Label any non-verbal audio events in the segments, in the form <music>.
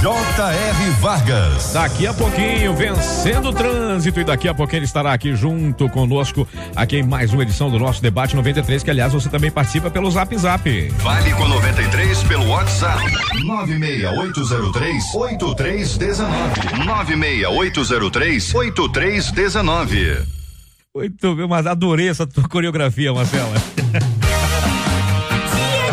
J.R. Vargas. Daqui a pouquinho, vencendo o trânsito, e daqui a pouquinho ele estará aqui junto conosco, aqui em mais uma edição do nosso Debate 93, que aliás você também participa pelo Zap Zap. Vale com 93 pelo WhatsApp. 96803 8319. 96803 8319. Muito bem, mas adorei essa tua coreografia, Marcela. <laughs>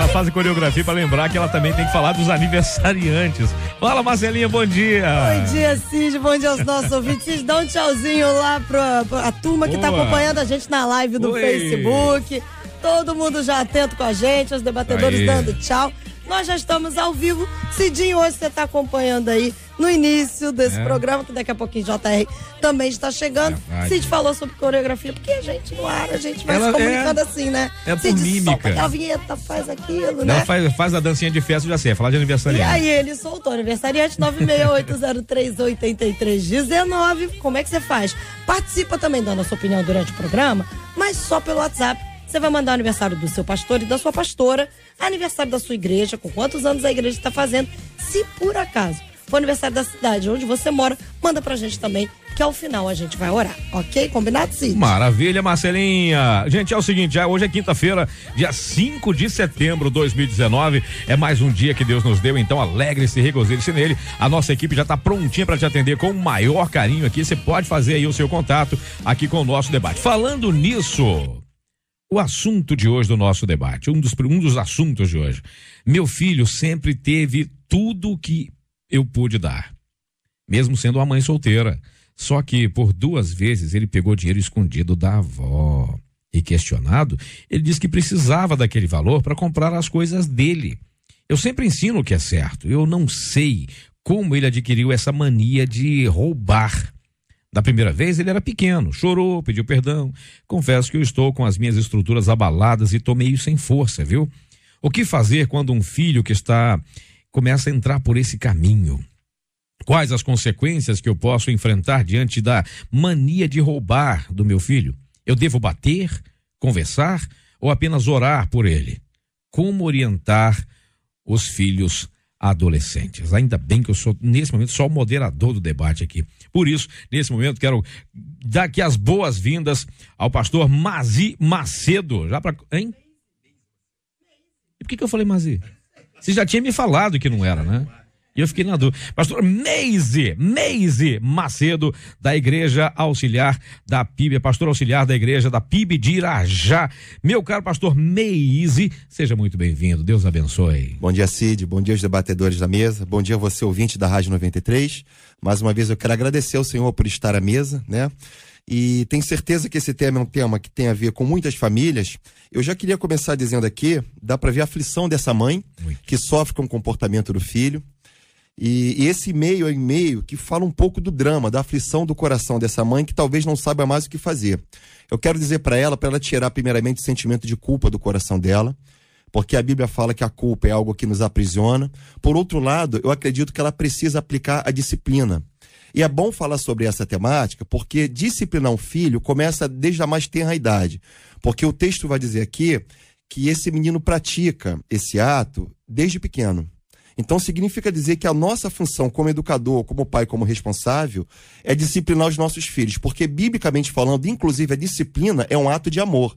ela faz coreografia para lembrar que ela também tem que falar dos aniversariantes. Fala, Marcelinha, bom dia. Bom dia, Cid, bom dia aos nossos <laughs> ouvintes. Cid, dá um tchauzinho lá pra, pra a turma que está acompanhando a gente na live do Oi. Facebook. Todo mundo já atento com a gente, os debatedores aí. dando tchau. Nós já estamos ao vivo. Cidinho, hoje você está acompanhando aí no início desse é. programa, que daqui a pouquinho JR também está chegando. É, Cid falou sobre coreografia, porque a gente no ar, a gente vai Ela se comunicando é, assim, né? É por Cid, mímica. a vinheta, faz aquilo, né? faz, faz a dancinha de festa, já sei, é falar de aniversariante. E aí ele soltou, aniversariante 968038319. Como é que você faz? Participa também dando a sua opinião durante o programa, mas só pelo WhatsApp você vai mandar aniversário do seu pastor e da sua pastora, aniversário da sua igreja, com quantos anos a igreja está fazendo. Se por acaso for aniversário da cidade onde você mora, manda pra gente também, que ao final a gente vai orar, ok? Combinado, Cid? Maravilha, Marcelinha. Gente, é o seguinte, hoje é quinta-feira, dia 5 de setembro de 2019. É mais um dia que Deus nos deu, então alegre-se, regozile-se nele. A nossa equipe já está prontinha para te atender com o maior carinho aqui. Você pode fazer aí o seu contato aqui com o nosso debate. Falando nisso, o assunto de hoje do nosso debate, um dos, um dos assuntos de hoje. Meu filho sempre teve tudo o que eu pude dar, mesmo sendo uma mãe solteira. Só que por duas vezes ele pegou dinheiro escondido da avó. E questionado, ele disse que precisava daquele valor para comprar as coisas dele. Eu sempre ensino o que é certo. Eu não sei como ele adquiriu essa mania de roubar. Da primeira vez ele era pequeno, chorou, pediu perdão. Confesso que eu estou com as minhas estruturas abaladas e tô meio sem força, viu? O que fazer quando um filho que está começa a entrar por esse caminho? Quais as consequências que eu posso enfrentar diante da mania de roubar do meu filho? Eu devo bater, conversar ou apenas orar por ele? Como orientar os filhos adolescentes. Ainda bem que eu sou, nesse momento, só o moderador do debate aqui. Por isso, nesse momento, quero dar aqui as boas-vindas ao pastor Mazi Macedo. Já para. Hein? E por que, que eu falei Mazi? Você já tinha me falado que não era, né? E eu fiquei na dúvida. Pastor Meise, Meise Macedo, da Igreja Auxiliar da PIB, pastor auxiliar da Igreja da PIB de Irajá. Meu caro pastor Meise, seja muito bem-vindo. Deus abençoe. Bom dia, Cid. Bom dia, os debatedores da mesa. Bom dia, você, ouvinte da Rádio 93. Mais uma vez eu quero agradecer ao Senhor por estar à mesa, né? E tenho certeza que esse tema é um tema que tem a ver com muitas famílias. Eu já queria começar dizendo aqui, dá para ver a aflição dessa mãe Muito. que sofre com o comportamento do filho. E, e esse e-mail é um e-mail que fala um pouco do drama, da aflição do coração dessa mãe que talvez não saiba mais o que fazer. Eu quero dizer para ela, para ela tirar primeiramente o sentimento de culpa do coração dela, porque a Bíblia fala que a culpa é algo que nos aprisiona. Por outro lado, eu acredito que ela precisa aplicar a disciplina. E é bom falar sobre essa temática, porque disciplinar um filho começa desde a mais tenra idade. Porque o texto vai dizer aqui que esse menino pratica esse ato desde pequeno. Então significa dizer que a nossa função como educador, como pai, como responsável, é disciplinar os nossos filhos, porque biblicamente falando, inclusive a disciplina é um ato de amor.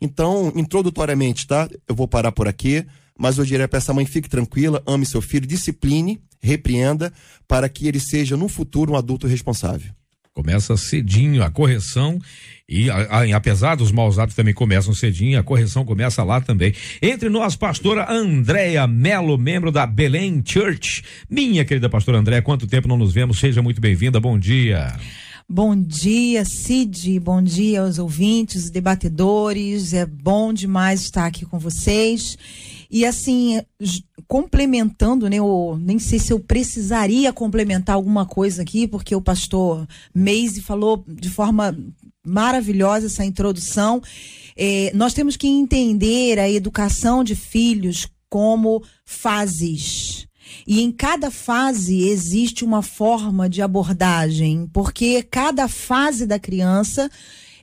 Então, introdutoriamente, tá? Eu vou parar por aqui, mas eu diria para essa mãe, fique tranquila, ame seu filho, discipline, repreenda, para que ele seja no futuro um adulto responsável. Começa cedinho a correção e a, a, apesar dos maus hábitos também começam cedinho, a correção começa lá também. Entre nós, pastora Andréia Melo, membro da Belém Church. Minha querida pastora Andréia, quanto tempo não nos vemos? Seja muito bem-vinda, bom dia. Bom dia, Cid. Bom dia aos ouvintes, debatedores. É bom demais estar aqui com vocês. E assim, complementando, né? Eu nem sei se eu precisaria complementar alguma coisa aqui, porque o pastor Meise falou de forma maravilhosa essa introdução. É, nós temos que entender a educação de filhos como fases. E em cada fase existe uma forma de abordagem, porque cada fase da criança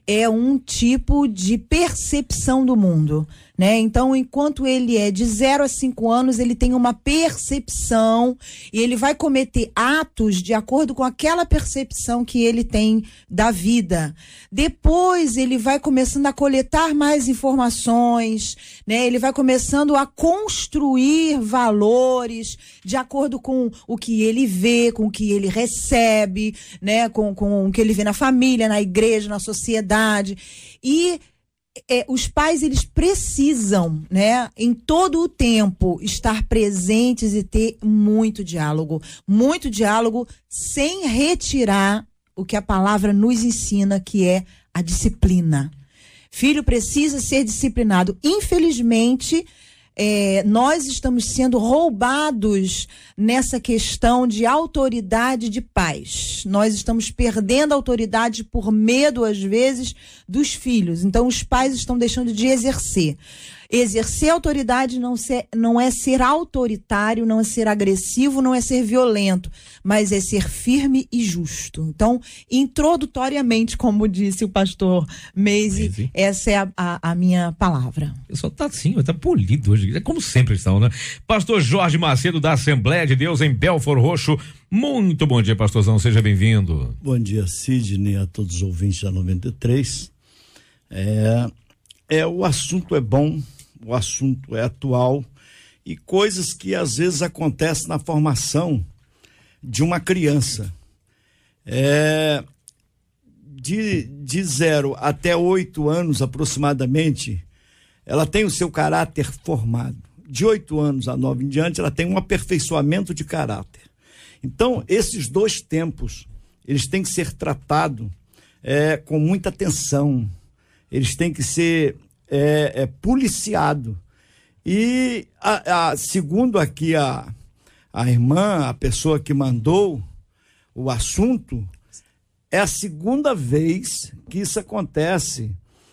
é um tipo de percepção do mundo. Né? Então, enquanto ele é de 0 a 5 anos, ele tem uma percepção e ele vai cometer atos de acordo com aquela percepção que ele tem da vida. Depois, ele vai começando a coletar mais informações, né? ele vai começando a construir valores de acordo com o que ele vê, com o que ele recebe, né? com, com o que ele vê na família, na igreja, na sociedade. E é, os pais eles precisam, né, em todo o tempo estar presentes e ter muito diálogo, muito diálogo sem retirar o que a palavra nos ensina, que é a disciplina. Filho precisa ser disciplinado. Infelizmente, é, nós estamos sendo roubados nessa questão de autoridade de pais. Nós estamos perdendo autoridade por medo, às vezes, dos filhos. Então, os pais estão deixando de exercer. Exercer autoridade não, ser, não é ser autoritário, não é ser agressivo, não é ser violento, mas é ser firme e justo. Então, introdutoriamente, como disse o pastor Meise, essa é a, a, a, minha palavra. Eu só tá assim, tá polido hoje, é como sempre estão, né? Pastor Jorge Macedo, da Assembleia de Deus em Belfor Roxo. Muito bom dia, pastorzão, seja bem-vindo. Bom dia, Sidney, a todos os ouvintes da 93. É, é, o assunto é bom, o assunto é atual e coisas que às vezes acontecem na formação de uma criança. É, de, de zero até oito anos aproximadamente, ela tem o seu caráter formado. De oito anos a nove em diante, ela tem um aperfeiçoamento de caráter. Então, esses dois tempos, eles têm que ser tratados é, com muita atenção. Eles têm que ser é, é policiado. E a, a, segundo aqui a, a irmã, a pessoa que mandou o assunto, é a segunda vez que isso acontece,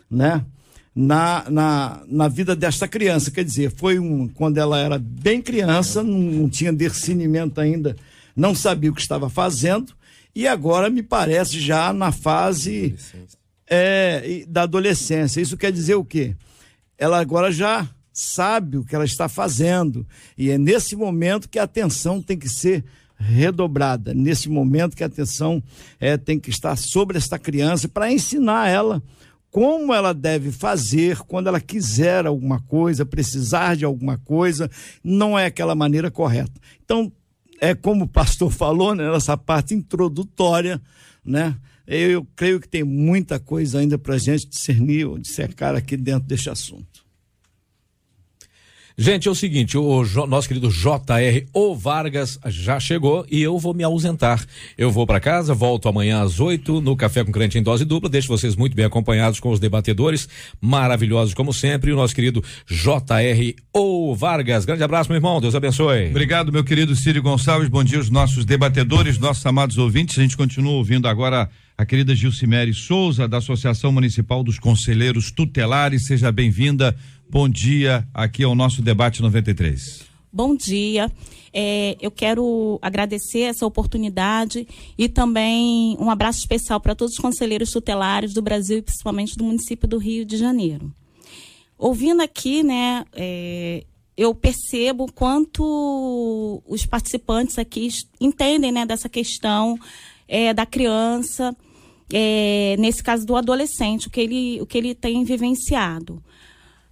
né? Na, na, na vida desta criança. Quer dizer, foi um, quando ela era bem criança, não, não tinha discernimento ainda, não sabia o que estava fazendo, e agora me parece já na fase é, da adolescência. Isso quer dizer o quê? Ela agora já sabe o que ela está fazendo. E é nesse momento que a atenção tem que ser redobrada. Nesse momento que a atenção é, tem que estar sobre esta criança para ensinar ela como ela deve fazer quando ela quiser alguma coisa, precisar de alguma coisa, não é aquela maneira correta. Então, é como o pastor <laughs> falou, né, nessa parte introdutória, né? Eu creio que tem muita coisa ainda para a gente discernir ou dissecar aqui dentro deste assunto. Gente, é o seguinte, o, nosso querido JR O Vargas já chegou e eu vou me ausentar. Eu vou para casa, volto amanhã às 8 no Café com Crente em Dose Dupla. Deixo vocês muito bem acompanhados com os debatedores maravilhosos como sempre. E o nosso querido JR O Vargas. Grande abraço, meu irmão. Deus abençoe. Obrigado, meu querido Círio Gonçalves. Bom dia aos nossos debatedores, nossos amados ouvintes. A gente continua ouvindo agora a querida Gilcimere Souza, da Associação Municipal dos Conselheiros Tutelares. Seja bem-vinda. Bom dia aqui ao nosso debate 93. Bom dia. É, eu quero agradecer essa oportunidade e também um abraço especial para todos os conselheiros tutelares do Brasil e principalmente do município do Rio de Janeiro. Ouvindo aqui, né, é, eu percebo quanto os participantes aqui entendem né, dessa questão é, da criança é, nesse caso do adolescente, o que ele, o que ele tem vivenciado.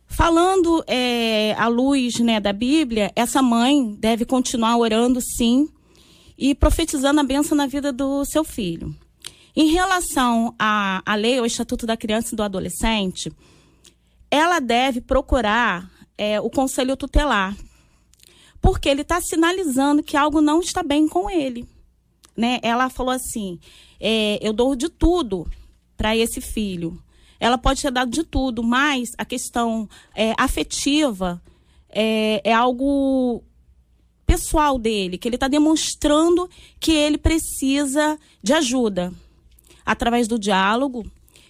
Falando é, à luz né, da Bíblia, essa mãe deve continuar orando sim e profetizando a benção na vida do seu filho. Em relação à, à lei, ao Estatuto da Criança e do Adolescente, ela deve procurar é, o conselho tutelar, porque ele está sinalizando que algo não está bem com ele. Né? Ela falou assim: é, eu dou de tudo para esse filho. Ela pode ter dado de tudo, mas a questão é, afetiva é, é algo pessoal dele, que ele está demonstrando que ele precisa de ajuda através do diálogo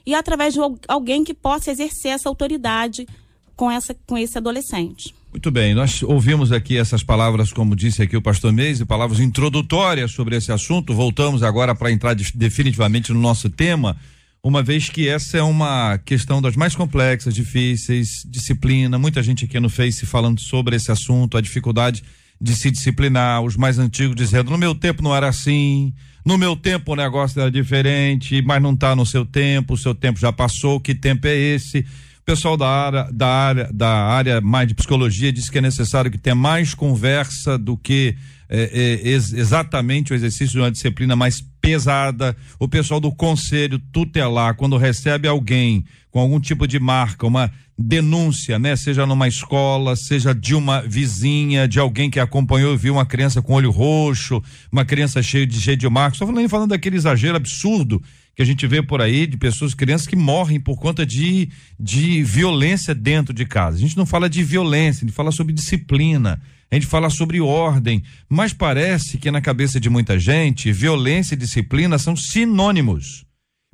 e através de alguém que possa exercer essa autoridade com, essa, com esse adolescente. Muito bem, nós ouvimos aqui essas palavras, como disse aqui o pastor Meise, palavras introdutórias sobre esse assunto. Voltamos agora para entrar de, definitivamente no nosso tema, uma vez que essa é uma questão das mais complexas, difíceis, disciplina. Muita gente aqui no Face falando sobre esse assunto, a dificuldade de se disciplinar, os mais antigos dizendo: no meu tempo não era assim, no meu tempo o negócio era diferente, mas não está no seu tempo, o seu tempo já passou, que tempo é esse? O pessoal da área, da área, da área mais de psicologia diz que é necessário que tenha mais conversa do que é, é, ex exatamente o exercício de uma disciplina mais pesada. O pessoal do conselho tutelar, quando recebe alguém com algum tipo de marca, uma denúncia, né? Seja numa escola, seja de uma vizinha, de alguém que acompanhou e viu uma criança com olho roxo, uma criança cheia de cheia de marcos. Estou falando, falando daquele exagero absurdo que a gente vê por aí de pessoas, crianças que morrem por conta de, de violência dentro de casa. A gente não fala de violência, a gente fala sobre disciplina, a gente fala sobre ordem, mas parece que na cabeça de muita gente, violência e disciplina são sinônimos.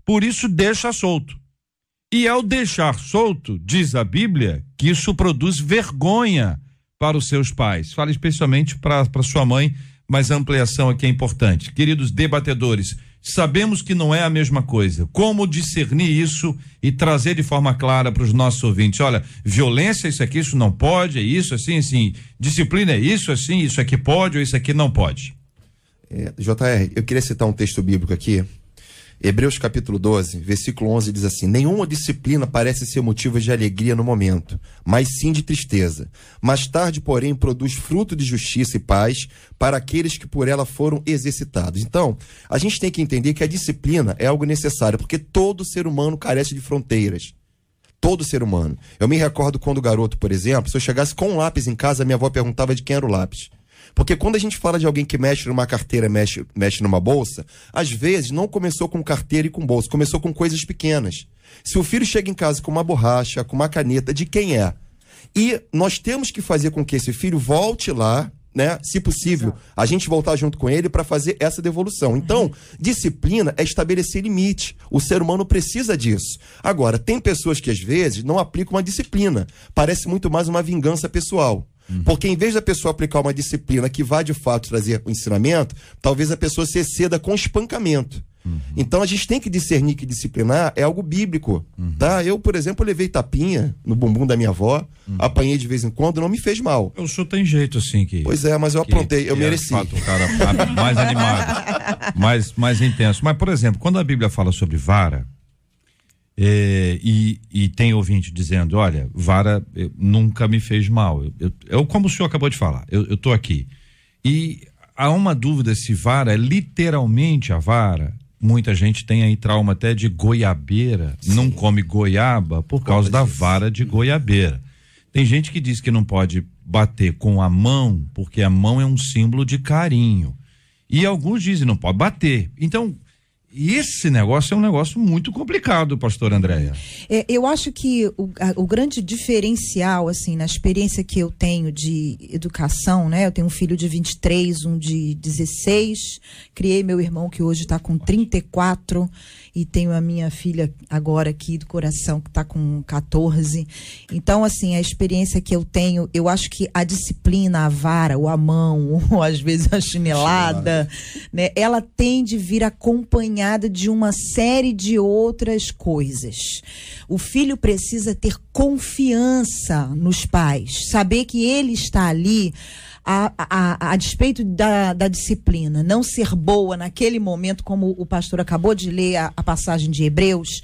Por isso, deixa solto. E ao deixar solto, diz a Bíblia, que isso produz vergonha para os seus pais. Fala especialmente para sua mãe, mas a ampliação aqui é importante. Queridos debatedores, sabemos que não é a mesma coisa. Como discernir isso e trazer de forma clara para os nossos ouvintes? Olha, violência, isso aqui, isso não pode, é isso, assim, assim. Disciplina é isso, assim, isso aqui pode ou isso aqui não pode. É, JR, eu queria citar um texto bíblico aqui. Hebreus capítulo 12, versículo 11 diz assim: Nenhuma disciplina parece ser motivo de alegria no momento, mas sim de tristeza. Mais tarde, porém, produz fruto de justiça e paz para aqueles que por ela foram exercitados. Então, a gente tem que entender que a disciplina é algo necessário, porque todo ser humano carece de fronteiras. Todo ser humano. Eu me recordo quando garoto, por exemplo, se eu chegasse com um lápis em casa, minha avó perguntava de quem era o lápis. Porque quando a gente fala de alguém que mexe numa carteira, mexe, mexe numa bolsa, às vezes não começou com carteira e com bolsa, começou com coisas pequenas. Se o filho chega em casa com uma borracha, com uma caneta, de quem é? E nós temos que fazer com que esse filho volte lá, né? Se possível, a gente voltar junto com ele para fazer essa devolução. Então, disciplina é estabelecer limite. O ser humano precisa disso. Agora, tem pessoas que às vezes não aplicam uma disciplina. Parece muito mais uma vingança pessoal. Uhum. Porque em vez da pessoa aplicar uma disciplina que vá de fato trazer o ensinamento, talvez a pessoa se exceda com espancamento. Uhum. Então a gente tem que discernir que disciplinar é algo bíblico, uhum. tá? Eu, por exemplo, levei tapinha no bumbum da minha avó, uhum. apanhei de vez em quando, não me fez mal. O senhor tem jeito assim que. Pois é, mas eu que, aprontei, eu é, mereci. É, fato, o cara mais <laughs> animado, mais mais intenso. Mas por exemplo, quando a Bíblia fala sobre vara, é, e, e, tem ouvinte dizendo: olha, vara nunca me fez mal. Eu, eu, eu, como o senhor acabou de falar, eu estou aqui. E há uma dúvida se vara é literalmente a vara. Muita gente tem aí trauma até de goiabeira, Sim. não come goiaba por causa da vara de goiabeira. Tem gente que diz que não pode bater com a mão, porque a mão é um símbolo de carinho. E alguns dizem não pode bater. Então, e esse negócio é um negócio muito complicado, pastor Andréia. É, eu acho que o, a, o, grande diferencial, assim, na experiência que eu tenho de educação, né? Eu tenho um filho de 23, um de 16, criei meu irmão que hoje está com 34 e tenho a minha filha agora aqui do coração que está com 14. Então, assim, a experiência que eu tenho, eu acho que a disciplina, a vara, ou a mão, <laughs> ou às vezes a chinelada, né, ela tem de vir acompanhada de uma série de outras coisas. O filho precisa ter confiança nos pais, saber que ele está ali a, a, a despeito da, da, disciplina não ser boa naquele momento, como o pastor acabou de ler a, a passagem de Hebreus,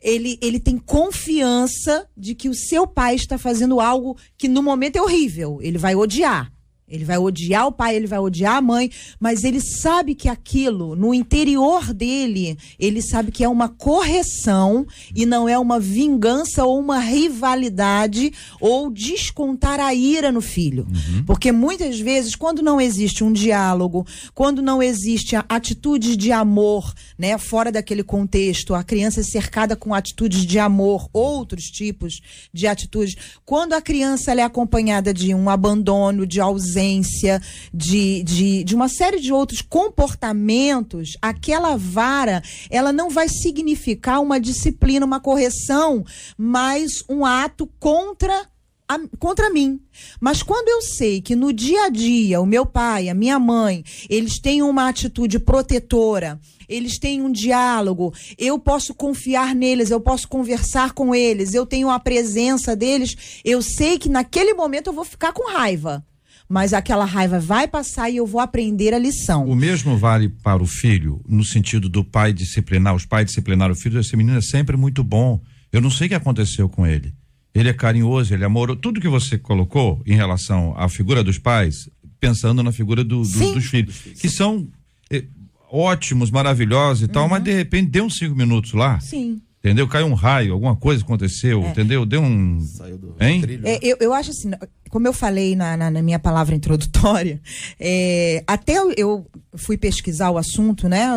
ele, ele tem confiança de que o seu pai está fazendo algo que no momento é horrível, ele vai odiar. Ele vai odiar o pai, ele vai odiar a mãe, mas ele sabe que aquilo, no interior dele, ele sabe que é uma correção e não é uma vingança ou uma rivalidade ou descontar a ira no filho. Uhum. Porque muitas vezes, quando não existe um diálogo, quando não existe atitudes de amor, né, fora daquele contexto, a criança é cercada com atitudes de amor, outros tipos de atitudes, quando a criança é acompanhada de um abandono, de ausência, de, de, de uma série de outros comportamentos, aquela vara, ela não vai significar uma disciplina, uma correção, mas um ato contra contra mim. Mas quando eu sei que no dia a dia o meu pai, a minha mãe, eles têm uma atitude protetora, eles têm um diálogo, eu posso confiar neles, eu posso conversar com eles, eu tenho a presença deles, eu sei que naquele momento eu vou ficar com raiva. Mas aquela raiva vai passar e eu vou aprender a lição. O mesmo vale para o filho, no sentido do pai disciplinar, os pais disciplinar o filho, esse menino é sempre muito bom. Eu não sei o que aconteceu com ele. Ele é carinhoso, ele é amoroso. Tudo que você colocou em relação à figura dos pais, pensando na figura do, do, dos filhos, que são eh, ótimos, maravilhosos e uhum. tal, mas de repente deu uns cinco minutos lá. Sim. Entendeu? Caiu um raio, alguma coisa aconteceu, é. entendeu? Deu um. Saiu do hein? Trilho, é, eu, eu acho assim, como eu falei na, na, na minha palavra introdutória, <laughs> é, até eu, eu, fui pesquisar o assunto, né,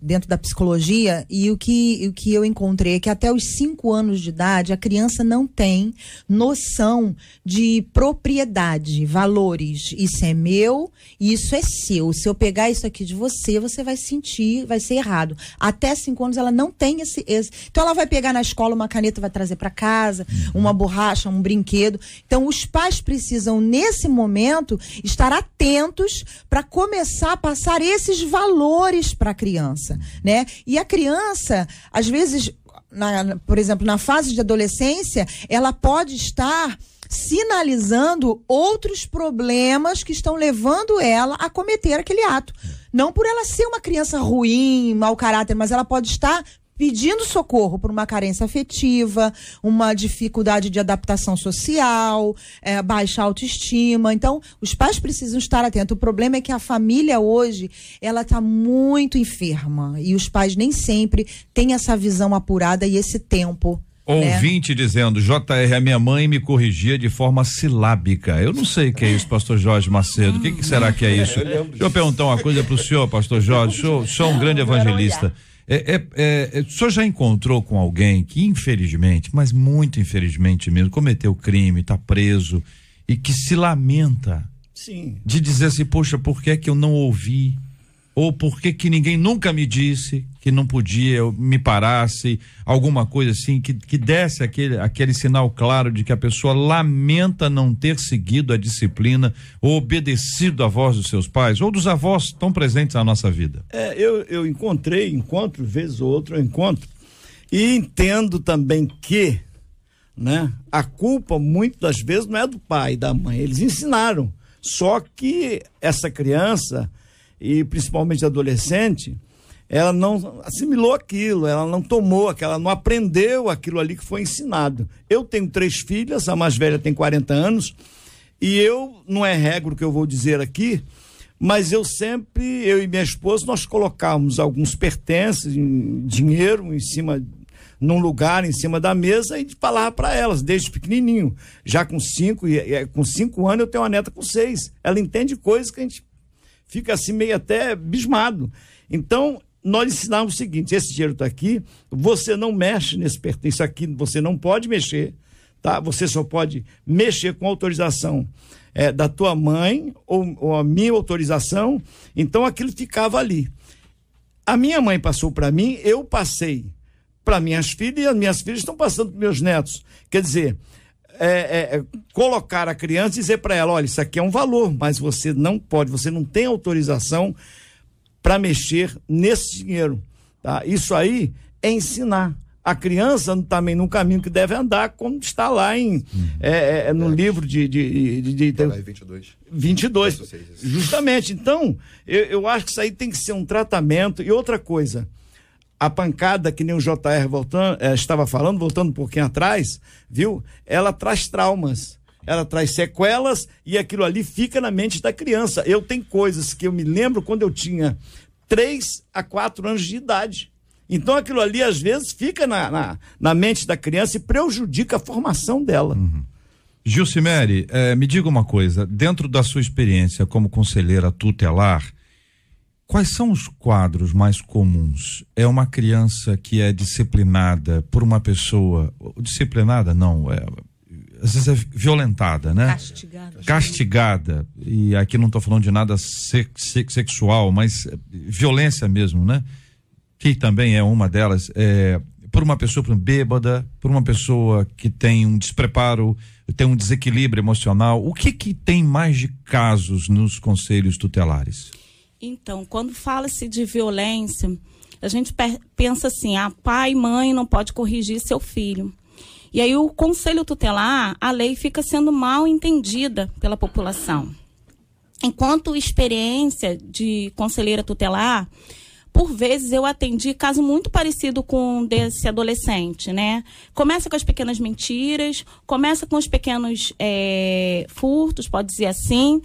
dentro da psicologia, e o que, o que eu encontrei é que até os cinco anos de idade a criança não tem noção de propriedade, valores. Isso é meu, isso é seu. Se eu pegar isso aqui de você, você vai sentir, vai ser errado. Até cinco anos ela não tem esse, esse. Então ela vai pegar na escola uma caneta, vai trazer para casa, uma borracha, um brinquedo. Então os pais precisam, nesse momento, estar atentos para começar a passar esses valores para a criança, né? E a criança, às vezes, na, por exemplo, na fase de adolescência, ela pode estar sinalizando outros problemas que estão levando ela a cometer aquele ato. Não por ela ser uma criança ruim, mau caráter, mas ela pode estar pedindo socorro por uma carência afetiva, uma dificuldade de adaptação social, é, baixa autoestima. Então, os pais precisam estar atentos. O problema é que a família hoje ela está muito enferma e os pais nem sempre têm essa visão apurada e esse tempo né? Ouvinte né? dizendo, JR, a minha mãe me corrigia de forma silábica. Eu não sei o que é isso, pastor Jorge Macedo. O que, que, será que é isso? Deixa eu perguntar uma coisa para o senhor, pastor Jorge. Sou, sou um grande evangelista. É, é, é, o senhor já encontrou com alguém que, infelizmente, mas muito infelizmente mesmo, cometeu crime, está preso e que se lamenta Sim. de dizer assim, poxa, por que é que eu não ouvi? Ou por que que ninguém nunca me disse que não podia, eu me parasse, alguma coisa assim, que, que desse aquele, aquele sinal claro de que a pessoa lamenta não ter seguido a disciplina ou obedecido à voz dos seus pais ou dos avós tão presentes na nossa vida? É, eu, eu encontrei, encontro, vez ou outra eu encontro, e entendo também que, né, a culpa muitas das vezes não é do pai e da mãe, eles ensinaram, só que essa criança e principalmente adolescente, ela não assimilou aquilo, ela não tomou aquela, não aprendeu aquilo ali que foi ensinado. Eu tenho três filhas, a mais velha tem 40 anos, e eu, não é regra o que eu vou dizer aqui, mas eu sempre, eu e minha esposa, nós colocávamos alguns pertences, dinheiro em cima num lugar em cima da mesa e falava para elas, desde pequenininho. Já com cinco, com cinco anos eu tenho uma neta com seis. Ela entende coisas que a gente fica assim meio até bismado. Então, nós ensinamos o seguinte: esse dinheiro está aqui, você não mexe nesse pertence aqui, você não pode mexer, tá? Você só pode mexer com autorização é, da tua mãe ou, ou a minha autorização. Então, aquilo ficava ali. A minha mãe passou para mim, eu passei para minhas filhas e as minhas filhas estão passando para meus netos. Quer dizer, é, é, é, colocar a criança e dizer para ela: olha, isso aqui é um valor, mas você não pode, você não tem autorização para mexer nesse dinheiro. Tá? Isso aí é ensinar a criança também no caminho que deve andar, como está lá em, uhum. é, é, no é. livro de. de, de, de, de 22. 22. Justamente. Então, eu, eu acho que isso aí tem que ser um tratamento. E outra coisa a pancada, que nem o JR voltando, é, estava falando, voltando um pouquinho atrás, viu? Ela traz traumas, ela traz sequelas e aquilo ali fica na mente da criança. Eu tenho coisas que eu me lembro quando eu tinha 3 a 4 anos de idade. Então aquilo ali, às vezes, fica na, na, na mente da criança e prejudica a formação dela. Uhum. Gilcimere, eh, me diga uma coisa, dentro da sua experiência como conselheira tutelar, Quais são os quadros mais comuns? É uma criança que é disciplinada por uma pessoa. Disciplinada, não, é, às vezes é violentada, né? Castigada. Castigada. E aqui não estou falando de nada sexual, mas violência mesmo, né? Que também é uma delas. É, por uma pessoa por bêbada, por uma pessoa que tem um despreparo, tem um desequilíbrio emocional? O que que tem mais de casos nos conselhos tutelares? Então, quando fala-se de violência, a gente pensa assim: a ah, pai e mãe não pode corrigir seu filho. E aí o conselho tutelar, a lei fica sendo mal entendida pela população. Enquanto experiência de conselheira tutelar, por vezes eu atendi caso muito parecido com desse adolescente, né? Começa com as pequenas mentiras, começa com os pequenos é, furtos, pode dizer assim,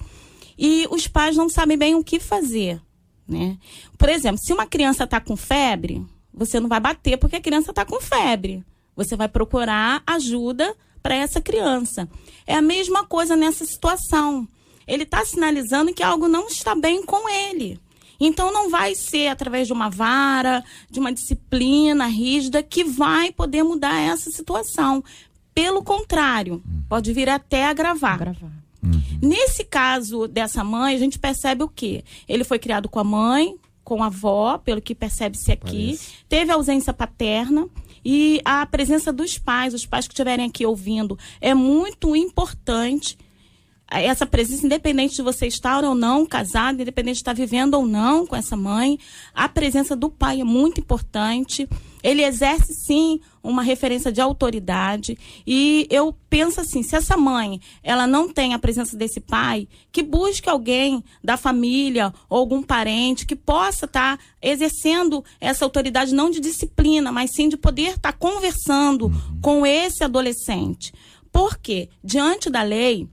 e os pais não sabem bem o que fazer, né? Por exemplo, se uma criança está com febre, você não vai bater porque a criança está com febre. Você vai procurar ajuda para essa criança. É a mesma coisa nessa situação. Ele está sinalizando que algo não está bem com ele. Então não vai ser através de uma vara, de uma disciplina rígida que vai poder mudar essa situação. Pelo contrário, pode vir até agravar. agravar. Uhum. Nesse caso dessa mãe, a gente percebe o quê? Ele foi criado com a mãe, com a avó, pelo que percebe-se aqui, Parece. teve ausência paterna. E a presença dos pais, os pais que estiverem aqui ouvindo, é muito importante essa presença, independente de você estar ou não casado, independente de estar vivendo ou não com essa mãe, a presença do pai é muito importante. Ele exerce sim uma referência de autoridade e eu penso assim, se essa mãe, ela não tem a presença desse pai, que busque alguém da família ou algum parente que possa estar tá exercendo essa autoridade não de disciplina, mas sim de poder estar tá conversando uhum. com esse adolescente. Porque diante da lei,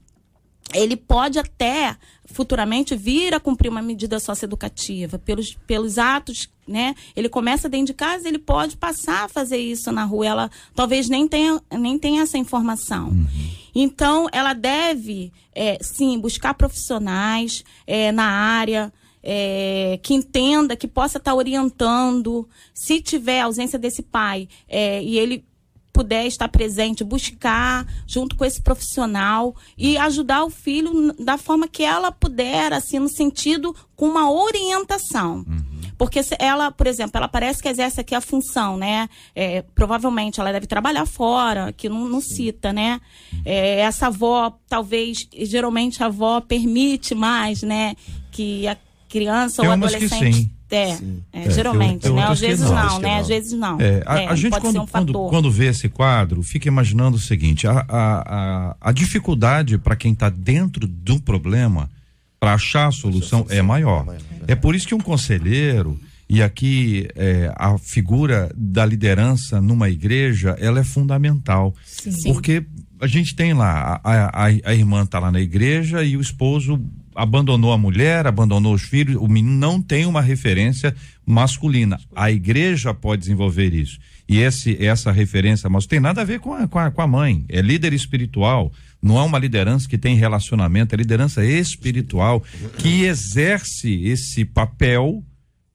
ele pode até futuramente vir a cumprir uma medida socioeducativa pelos, pelos atos, né? Ele começa dentro de casa, ele pode passar a fazer isso na rua. Ela talvez nem tenha, nem tenha essa informação. Uhum. Então, ela deve, é, sim, buscar profissionais é, na área. É, que entenda, que possa estar orientando. Se tiver ausência desse pai é, e ele puder estar presente, buscar junto com esse profissional e ajudar o filho da forma que ela puder, assim, no sentido com uma orientação. Uhum. Porque se ela, por exemplo, ela parece que exerce aqui a função, né? É, provavelmente ela deve trabalhar fora, que não, não cita, né? É, essa avó, talvez, geralmente a avó permite mais, né? Que a criança Tem ou adolescente é, é, geralmente, tem, tem né? Às vezes não, não, né? Às vezes não. É, a, é, a gente quando, um quando, quando, vê esse quadro, fica imaginando o seguinte, a, a, a dificuldade para quem está dentro do problema para achar a solução é maior. É por isso que um conselheiro e aqui é, a figura da liderança numa igreja ela é fundamental Sim. porque a gente tem lá a, a, a irmã está lá na igreja e o esposo abandonou a mulher, abandonou os filhos, o menino não tem uma referência masculina. A igreja pode desenvolver isso. E esse, essa referência mas tem nada a ver com a, com a, com a mãe. É líder espiritual. Não é uma liderança que tem relacionamento, é liderança espiritual que exerce esse papel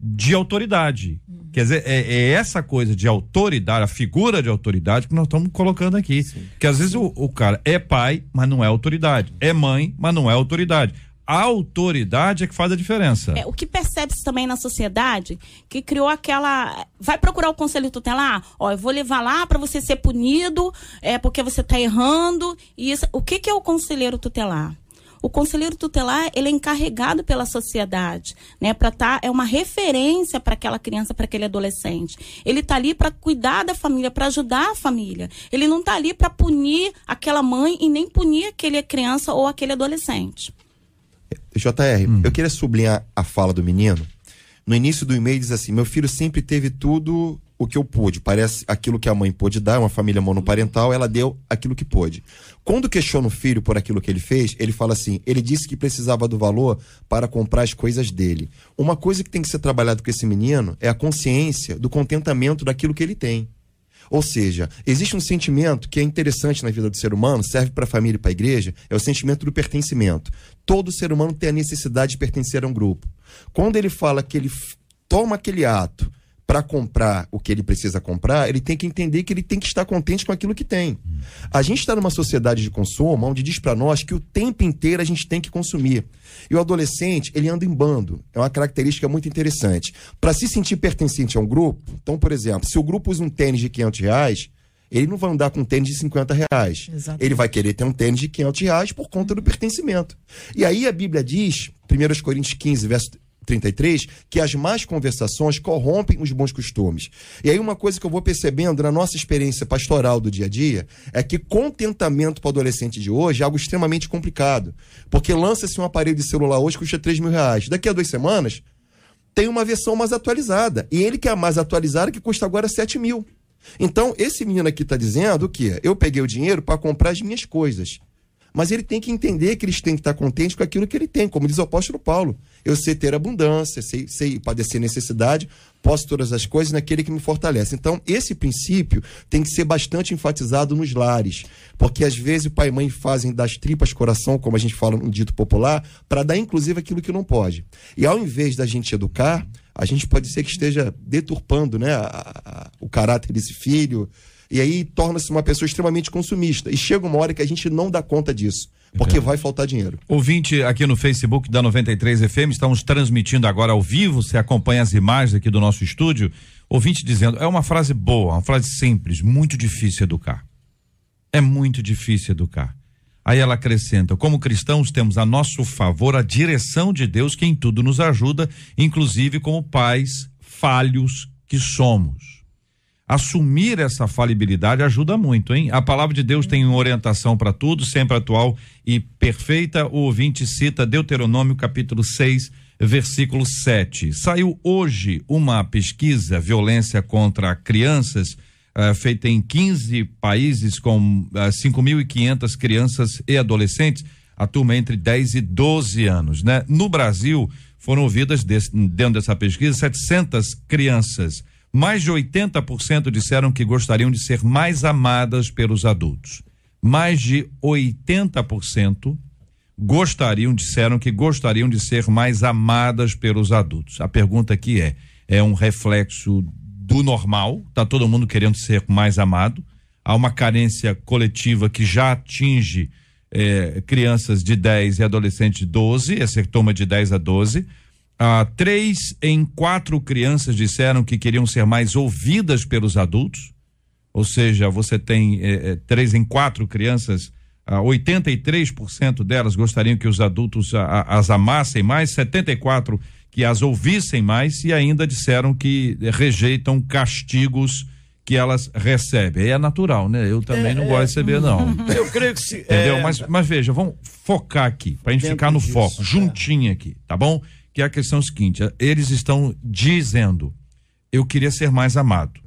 de autoridade. Quer dizer, é, é, essa coisa de autoridade, a figura de autoridade que nós estamos colocando aqui. Sim. Que às vezes o, o, cara é pai, mas não é autoridade. É mãe, mas não é autoridade a autoridade é que faz a diferença. É, o que percebe-se também na sociedade, que criou aquela. Vai procurar o conselho tutelar? Ó, eu vou levar lá para você ser punido, é porque você está errando. E isso... O que, que é o conselheiro tutelar? O conselheiro tutelar ele é encarregado pela sociedade, né? Para tá é uma referência para aquela criança, para aquele adolescente. Ele está ali para cuidar da família, para ajudar a família. Ele não está ali para punir aquela mãe e nem punir aquele criança ou aquele adolescente. JR, hum. eu queria sublinhar a fala do menino. No início do e-mail diz assim: meu filho sempre teve tudo o que eu pude. Parece aquilo que a mãe pôde dar, uma família monoparental, ela deu aquilo que pôde. Quando questiona o filho por aquilo que ele fez, ele fala assim: ele disse que precisava do valor para comprar as coisas dele. Uma coisa que tem que ser trabalhado com esse menino é a consciência do contentamento daquilo que ele tem. Ou seja, existe um sentimento que é interessante na vida do ser humano, serve para a família e para a igreja, é o sentimento do pertencimento. Todo ser humano tem a necessidade de pertencer a um grupo. Quando ele fala que ele toma aquele ato para comprar o que ele precisa comprar, ele tem que entender que ele tem que estar contente com aquilo que tem. A gente está numa sociedade de consumo onde diz para nós que o tempo inteiro a gente tem que consumir. E o adolescente, ele anda em bando. É uma característica muito interessante. Para se sentir pertencente a um grupo, então, por exemplo, se o grupo usa um tênis de 500 reais, ele não vai andar com um tênis de 50 reais. Exatamente. Ele vai querer ter um tênis de 500 reais por conta do pertencimento. E aí a Bíblia diz, 1 Coríntios 15, verso 33, que as más conversações corrompem os bons costumes. E aí uma coisa que eu vou percebendo na nossa experiência pastoral do dia a dia é que contentamento para o adolescente de hoje é algo extremamente complicado. Porque lança-se um aparelho de celular hoje que custa 3 mil reais. Daqui a duas semanas tem uma versão mais atualizada. E ele que é a mais atualizada que custa agora 7 mil. Então, esse menino aqui está dizendo que eu peguei o dinheiro para comprar as minhas coisas. Mas ele tem que entender que eles têm que estar contentes com aquilo que ele tem, como diz o apóstolo Paulo. Eu sei ter abundância, sei, sei padecer necessidade, posso todas as coisas naquele que me fortalece. Então, esse princípio tem que ser bastante enfatizado nos lares, porque às vezes o pai e mãe fazem das tripas coração, como a gente fala no dito popular, para dar inclusive aquilo que não pode. E ao invés da gente educar, a gente pode ser que esteja deturpando né, a, a, o caráter desse filho, e aí torna-se uma pessoa extremamente consumista. E chega uma hora que a gente não dá conta disso, porque é. vai faltar dinheiro. Ouvinte aqui no Facebook da 93 FM, estamos transmitindo agora ao vivo, você acompanha as imagens aqui do nosso estúdio. Ouvinte dizendo, é uma frase boa, uma frase simples, muito difícil educar. É muito difícil educar. Aí ela acrescenta: como cristãos, temos a nosso favor a direção de Deus que em tudo nos ajuda, inclusive como pais falhos que somos assumir essa falibilidade ajuda muito, hein? A palavra de Deus tem uma orientação para tudo, sempre atual e perfeita. O ouvinte cita Deuteronômio capítulo 6, versículo 7. Saiu hoje uma pesquisa violência contra crianças uh, feita em 15 países com uh, eh, 5.500 crianças e adolescentes, a turma entre 10 e 12 anos, né? No Brasil, foram ouvidas desse, dentro dessa pesquisa 700 crianças mais de 80% disseram que gostariam de ser mais amadas pelos adultos. Mais de 80% gostariam, disseram que gostariam de ser mais amadas pelos adultos. A pergunta aqui é: é um reflexo do normal? Tá todo mundo querendo ser mais amado? Há uma carência coletiva que já atinge eh, crianças de 10 e adolescentes de 12, essa toma de 10 a 12 ah, três em quatro crianças disseram que queriam ser mais ouvidas pelos adultos. Ou seja, você tem eh, eh três em quatro crianças, ah, 83% delas gostariam que os adultos ah, as amassem mais, 74% que as ouvissem mais e ainda disseram que rejeitam castigos que elas recebem. É natural, né? Eu também é, não é, gosto de receber, não. <laughs> Eu creio que se. Entendeu? É, mas, mas veja, vamos focar aqui, pra gente ficar no disso, foco, juntinho aqui, tá bom? Que é a questão seguinte: eles estão dizendo, eu queria ser mais amado.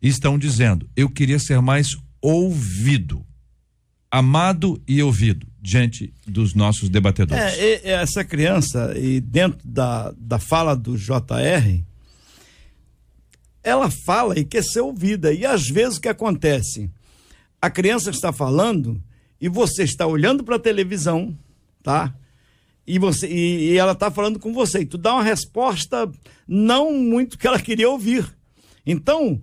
Estão dizendo, eu queria ser mais ouvido. Amado e ouvido diante dos nossos debatedores. É, essa criança, e dentro da, da fala do JR, ela fala e quer ser ouvida. E às vezes o que acontece? A criança está falando e você está olhando para a televisão, tá? E você e, e ela está falando com você e tu dá uma resposta não muito que ela queria ouvir. Então,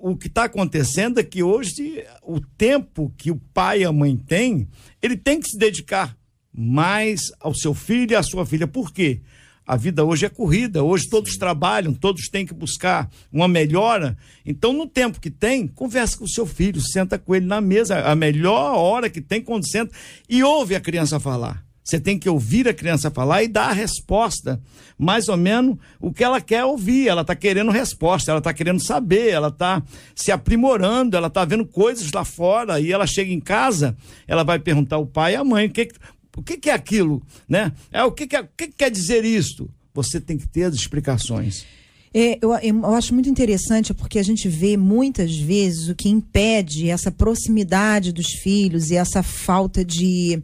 o que está acontecendo é que hoje o tempo que o pai e a mãe têm, ele tem que se dedicar mais ao seu filho e à sua filha. Por quê? A vida hoje é corrida, hoje todos trabalham, todos têm que buscar uma melhora. Então, no tempo que tem, conversa com o seu filho, senta com ele na mesa, a melhor hora que tem quando senta e ouve a criança falar. Você tem que ouvir a criança falar e dar a resposta, mais ou menos o que ela quer ouvir. Ela está querendo resposta, ela está querendo saber, ela está se aprimorando, ela está vendo coisas lá fora e ela chega em casa, ela vai perguntar ao pai e à mãe o que, o que, é aquilo, né? É o que, que, é, o que, que quer dizer isto? Você tem que ter as explicações. É, eu, eu, acho muito interessante porque a gente vê muitas vezes o que impede essa proximidade dos filhos e essa falta de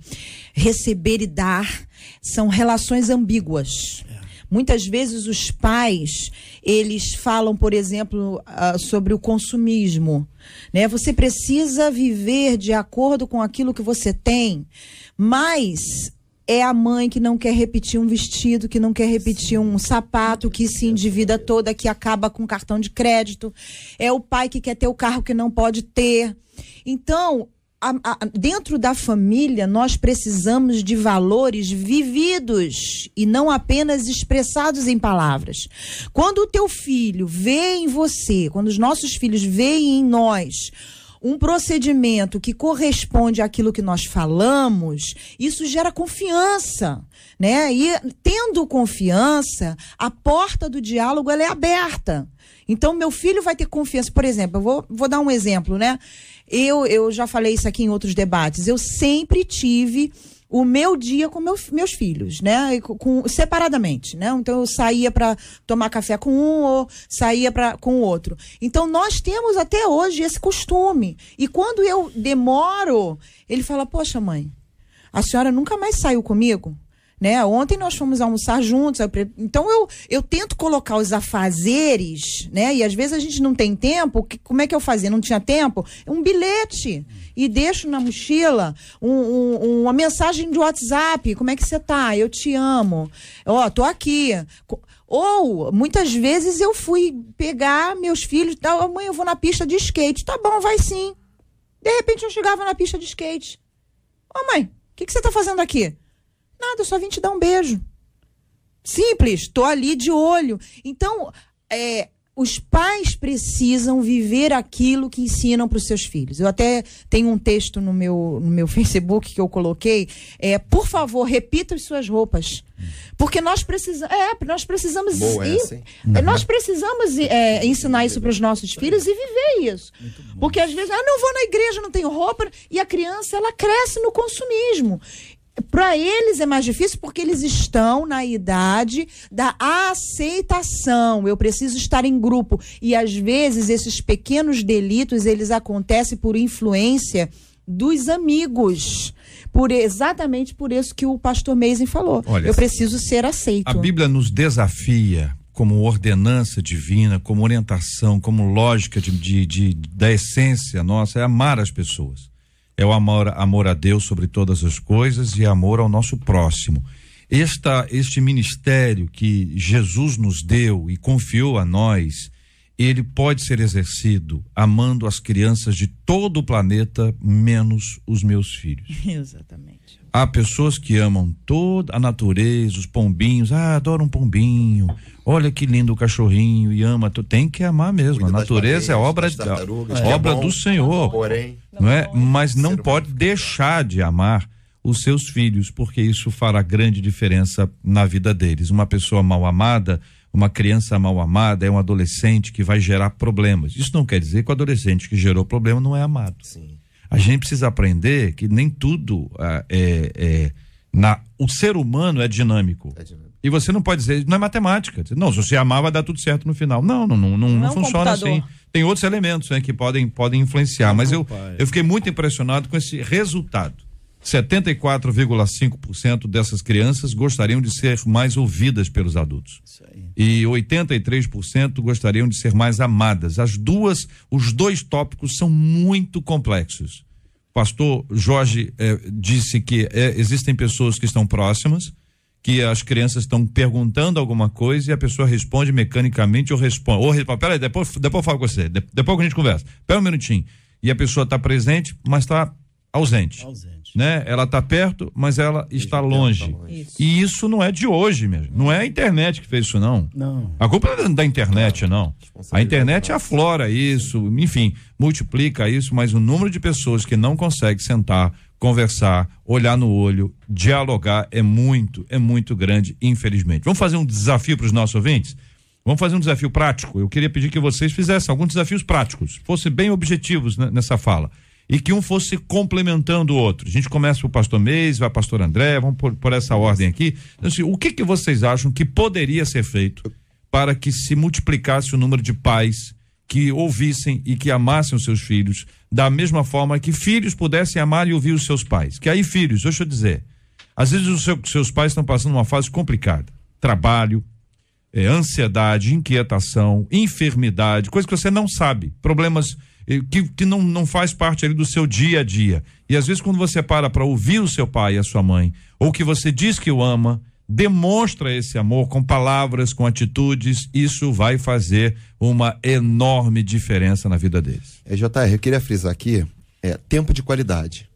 receber e dar são relações ambíguas. É. Muitas vezes os pais, eles falam, por exemplo, uh, sobre o consumismo. Né? Você precisa viver de acordo com aquilo que você tem, mas é a mãe que não quer repetir um vestido, que não quer repetir um sapato, que se endivida toda, que acaba com cartão de crédito. É o pai que quer ter o carro que não pode ter. Então, a, a, dentro da família, nós precisamos de valores vividos e não apenas expressados em palavras. Quando o teu filho vê em você, quando os nossos filhos veem em nós um procedimento que corresponde àquilo que nós falamos, isso gera confiança, né? E tendo confiança, a porta do diálogo ela é aberta. Então, meu filho vai ter confiança. Por exemplo, eu vou, vou dar um exemplo, né? Eu, eu já falei isso aqui em outros debates. Eu sempre tive o meu dia com meu, meus filhos, né? Com, separadamente, né? Então eu saía para tomar café com um ou saía para com o outro. Então nós temos até hoje esse costume. E quando eu demoro, ele fala: "Poxa, mãe, a senhora nunca mais saiu comigo?" Né? Ontem nós fomos almoçar juntos. Eu, então eu, eu tento colocar os afazeres, né? E às vezes a gente não tem tempo. Que, como é que eu fazia? Não tinha tempo? Um bilhete. E deixo na mochila um, um, uma mensagem de WhatsApp. Como é que você tá? Eu te amo. Ó, oh, tô aqui. Ou, muitas vezes eu fui pegar meus filhos, tal, mãe, eu vou na pista de skate. Tá bom, vai sim. De repente eu chegava na pista de skate. Ô, oh, mãe, o que, que você tá fazendo aqui? Nada, eu só vim te dar um beijo. Simples, estou ali de olho. Então, é, os pais precisam viver aquilo que ensinam para os seus filhos. Eu até tenho um texto no meu, no meu Facebook que eu coloquei. É, por favor, repita as suas roupas. Porque nós precisamos. É, nós precisamos. Boa essa, Nós precisamos é, ensinar isso para os nossos filhos e viver isso. Porque às vezes, ah, não vou na igreja, não tenho roupa. E a criança, ela cresce no consumismo. Para eles é mais difícil porque eles estão na idade da aceitação. Eu preciso estar em grupo e às vezes esses pequenos delitos eles acontecem por influência dos amigos. Por exatamente por isso que o pastor Meisen falou. Olha, eu preciso ser aceito. A Bíblia nos desafia como ordenança divina, como orientação, como lógica de, de, de da essência nossa, é amar as pessoas é o amor, amor a Deus sobre todas as coisas e amor ao nosso próximo. Esta, este ministério que Jesus nos deu e confiou a nós, ele pode ser exercido amando as crianças de todo o planeta, menos os meus filhos. <laughs> Exatamente. Há pessoas que amam toda a natureza, os pombinhos. Ah, adoro um pombinho. Olha que lindo o cachorrinho e ama. Tu tem que amar mesmo. Cuida a natureza é obra, é obra do Senhor. Porém, não é? Mas não pode deixar de amar os seus filhos, porque isso fará grande diferença na vida deles. Uma pessoa mal amada, uma criança mal amada é um adolescente que vai gerar problemas. Isso não quer dizer que o adolescente que gerou problema não é amado. Sim. A gente precisa aprender que nem tudo ah, é, é na, o ser humano é dinâmico. é dinâmico. E você não pode dizer, não é matemática. Não, se você amar, vai dar tudo certo no final. Não, não, não, não, não, não funciona assim. Tem outros elementos né, que podem, podem influenciar. Mas eu, eu fiquei muito impressionado com esse resultado. 74,5% dessas crianças gostariam de ser mais ouvidas pelos adultos. E 83% gostariam de ser mais amadas. As duas, os dois tópicos são muito complexos. O pastor Jorge eh, disse que eh, existem pessoas que estão próximas, que as crianças estão perguntando alguma coisa e a pessoa responde mecanicamente ou responde. Ou responde, peraí, depois, depois eu falo com você, depois que a gente conversa. Pera um minutinho. E a pessoa está presente, mas está ausente. ausente né? Ela está perto, mas ela está longe. Isso. E isso não é de hoje mesmo. Não é a internet que fez isso, não. Não. A culpa não é da internet, não. A internet aflora isso, enfim, multiplica isso, mas o número de pessoas que não consegue sentar, conversar, olhar no olho, dialogar é muito, é muito grande, infelizmente. Vamos fazer um desafio para os nossos ouvintes? Vamos fazer um desafio prático. Eu queria pedir que vocês fizessem alguns desafios práticos, fossem bem objetivos nessa fala e que um fosse complementando o outro. A gente começa o pastor Meis, vai pastor André, vamos por, por essa ordem aqui. Então, assim, o que, que vocês acham que poderia ser feito para que se multiplicasse o número de pais que ouvissem e que amassem os seus filhos, da mesma forma que filhos pudessem amar e ouvir os seus pais? Que aí, filhos, deixa eu dizer, às vezes os seu, seus pais estão passando uma fase complicada. Trabalho, é, ansiedade, inquietação, enfermidade, coisa que você não sabe, problemas que, que não, não faz parte ali do seu dia a dia. E às vezes, quando você para para ouvir o seu pai e a sua mãe, ou que você diz que o ama, demonstra esse amor com palavras, com atitudes, isso vai fazer uma enorme diferença na vida deles. É, JR, eu queria frisar aqui, é tempo de qualidade.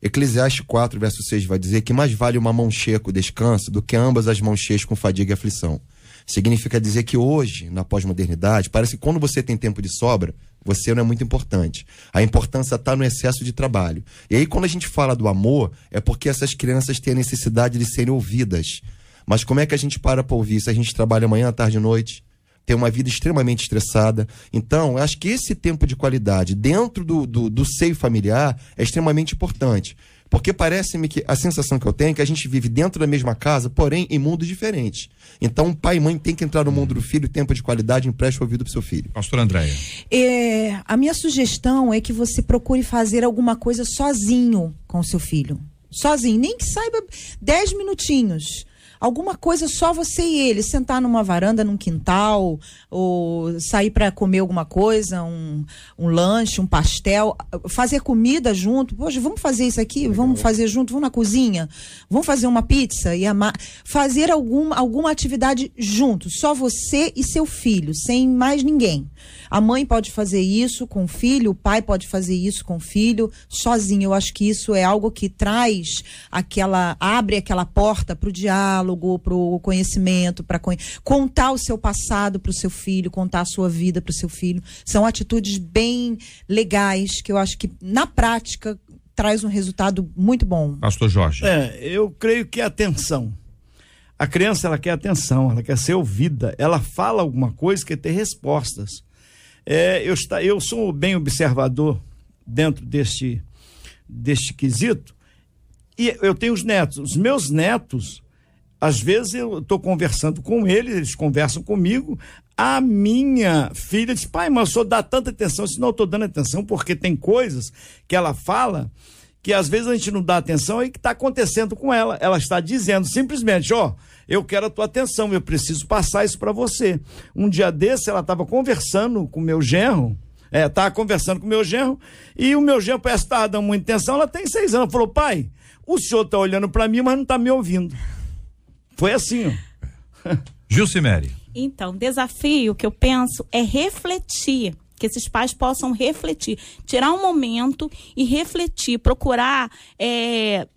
Eclesiastes 4, verso 6 vai dizer que mais vale uma mão cheia com descanso do que ambas as mãos cheias com fadiga e aflição. Significa dizer que hoje, na pós-modernidade, parece que quando você tem tempo de sobra, você não é muito importante. A importância está no excesso de trabalho. E aí, quando a gente fala do amor, é porque essas crianças têm a necessidade de serem ouvidas. Mas como é que a gente para para ouvir se a gente trabalha manhã, tarde e noite? Tem uma vida extremamente estressada. Então, acho que esse tempo de qualidade dentro do, do, do seio familiar é extremamente importante. Porque parece-me que a sensação que eu tenho é que a gente vive dentro da mesma casa, porém em mundos diferentes. Então, pai e mãe tem que entrar no mundo do filho, tempo de qualidade, empreste o ouvido pro seu filho. Pastor Andréia. É, a minha sugestão é que você procure fazer alguma coisa sozinho com o seu filho. Sozinho, nem que saiba 10 minutinhos alguma coisa só você e ele, sentar numa varanda, num quintal, ou sair para comer alguma coisa, um, um lanche, um pastel, fazer comida junto. Poxa, vamos fazer isso aqui? Vamos fazer junto? Vamos na cozinha? Vamos fazer uma pizza? e amar, Fazer alguma, alguma atividade junto, só você e seu filho, sem mais ninguém. A mãe pode fazer isso com o filho, o pai pode fazer isso com o filho, sozinho. Eu acho que isso é algo que traz aquela, abre aquela porta para o diálogo, para o conhecimento, para contar o seu passado para o seu filho, contar a sua vida para o seu filho. São atitudes bem legais que eu acho que na prática traz um resultado muito bom. Pastor Jorge. É, eu creio que é atenção. A criança ela quer atenção, ela quer ser ouvida, ela fala alguma coisa, quer ter respostas. É, eu, está, eu sou bem observador dentro deste, deste quesito. E eu tenho os netos. Os meus netos, às vezes eu estou conversando com eles, eles conversam comigo. A minha filha diz: pai, mas o senhor dá tanta atenção. Se não, eu estou dando atenção porque tem coisas que ela fala que às vezes a gente não dá atenção e que está acontecendo com ela. Ela está dizendo simplesmente, ó, oh, eu quero a tua atenção, eu preciso passar isso para você. Um dia desse ela estava conversando com meu genro, é, estava conversando com meu genro, e o meu genro parece que estava dando muita atenção, ela tem seis anos, falou, pai, o senhor está olhando para mim, mas não está me ouvindo. Foi assim. Gilcimere. <laughs> Então, desafio que eu penso é refletir que esses pais possam refletir, tirar um momento e refletir, procurar é,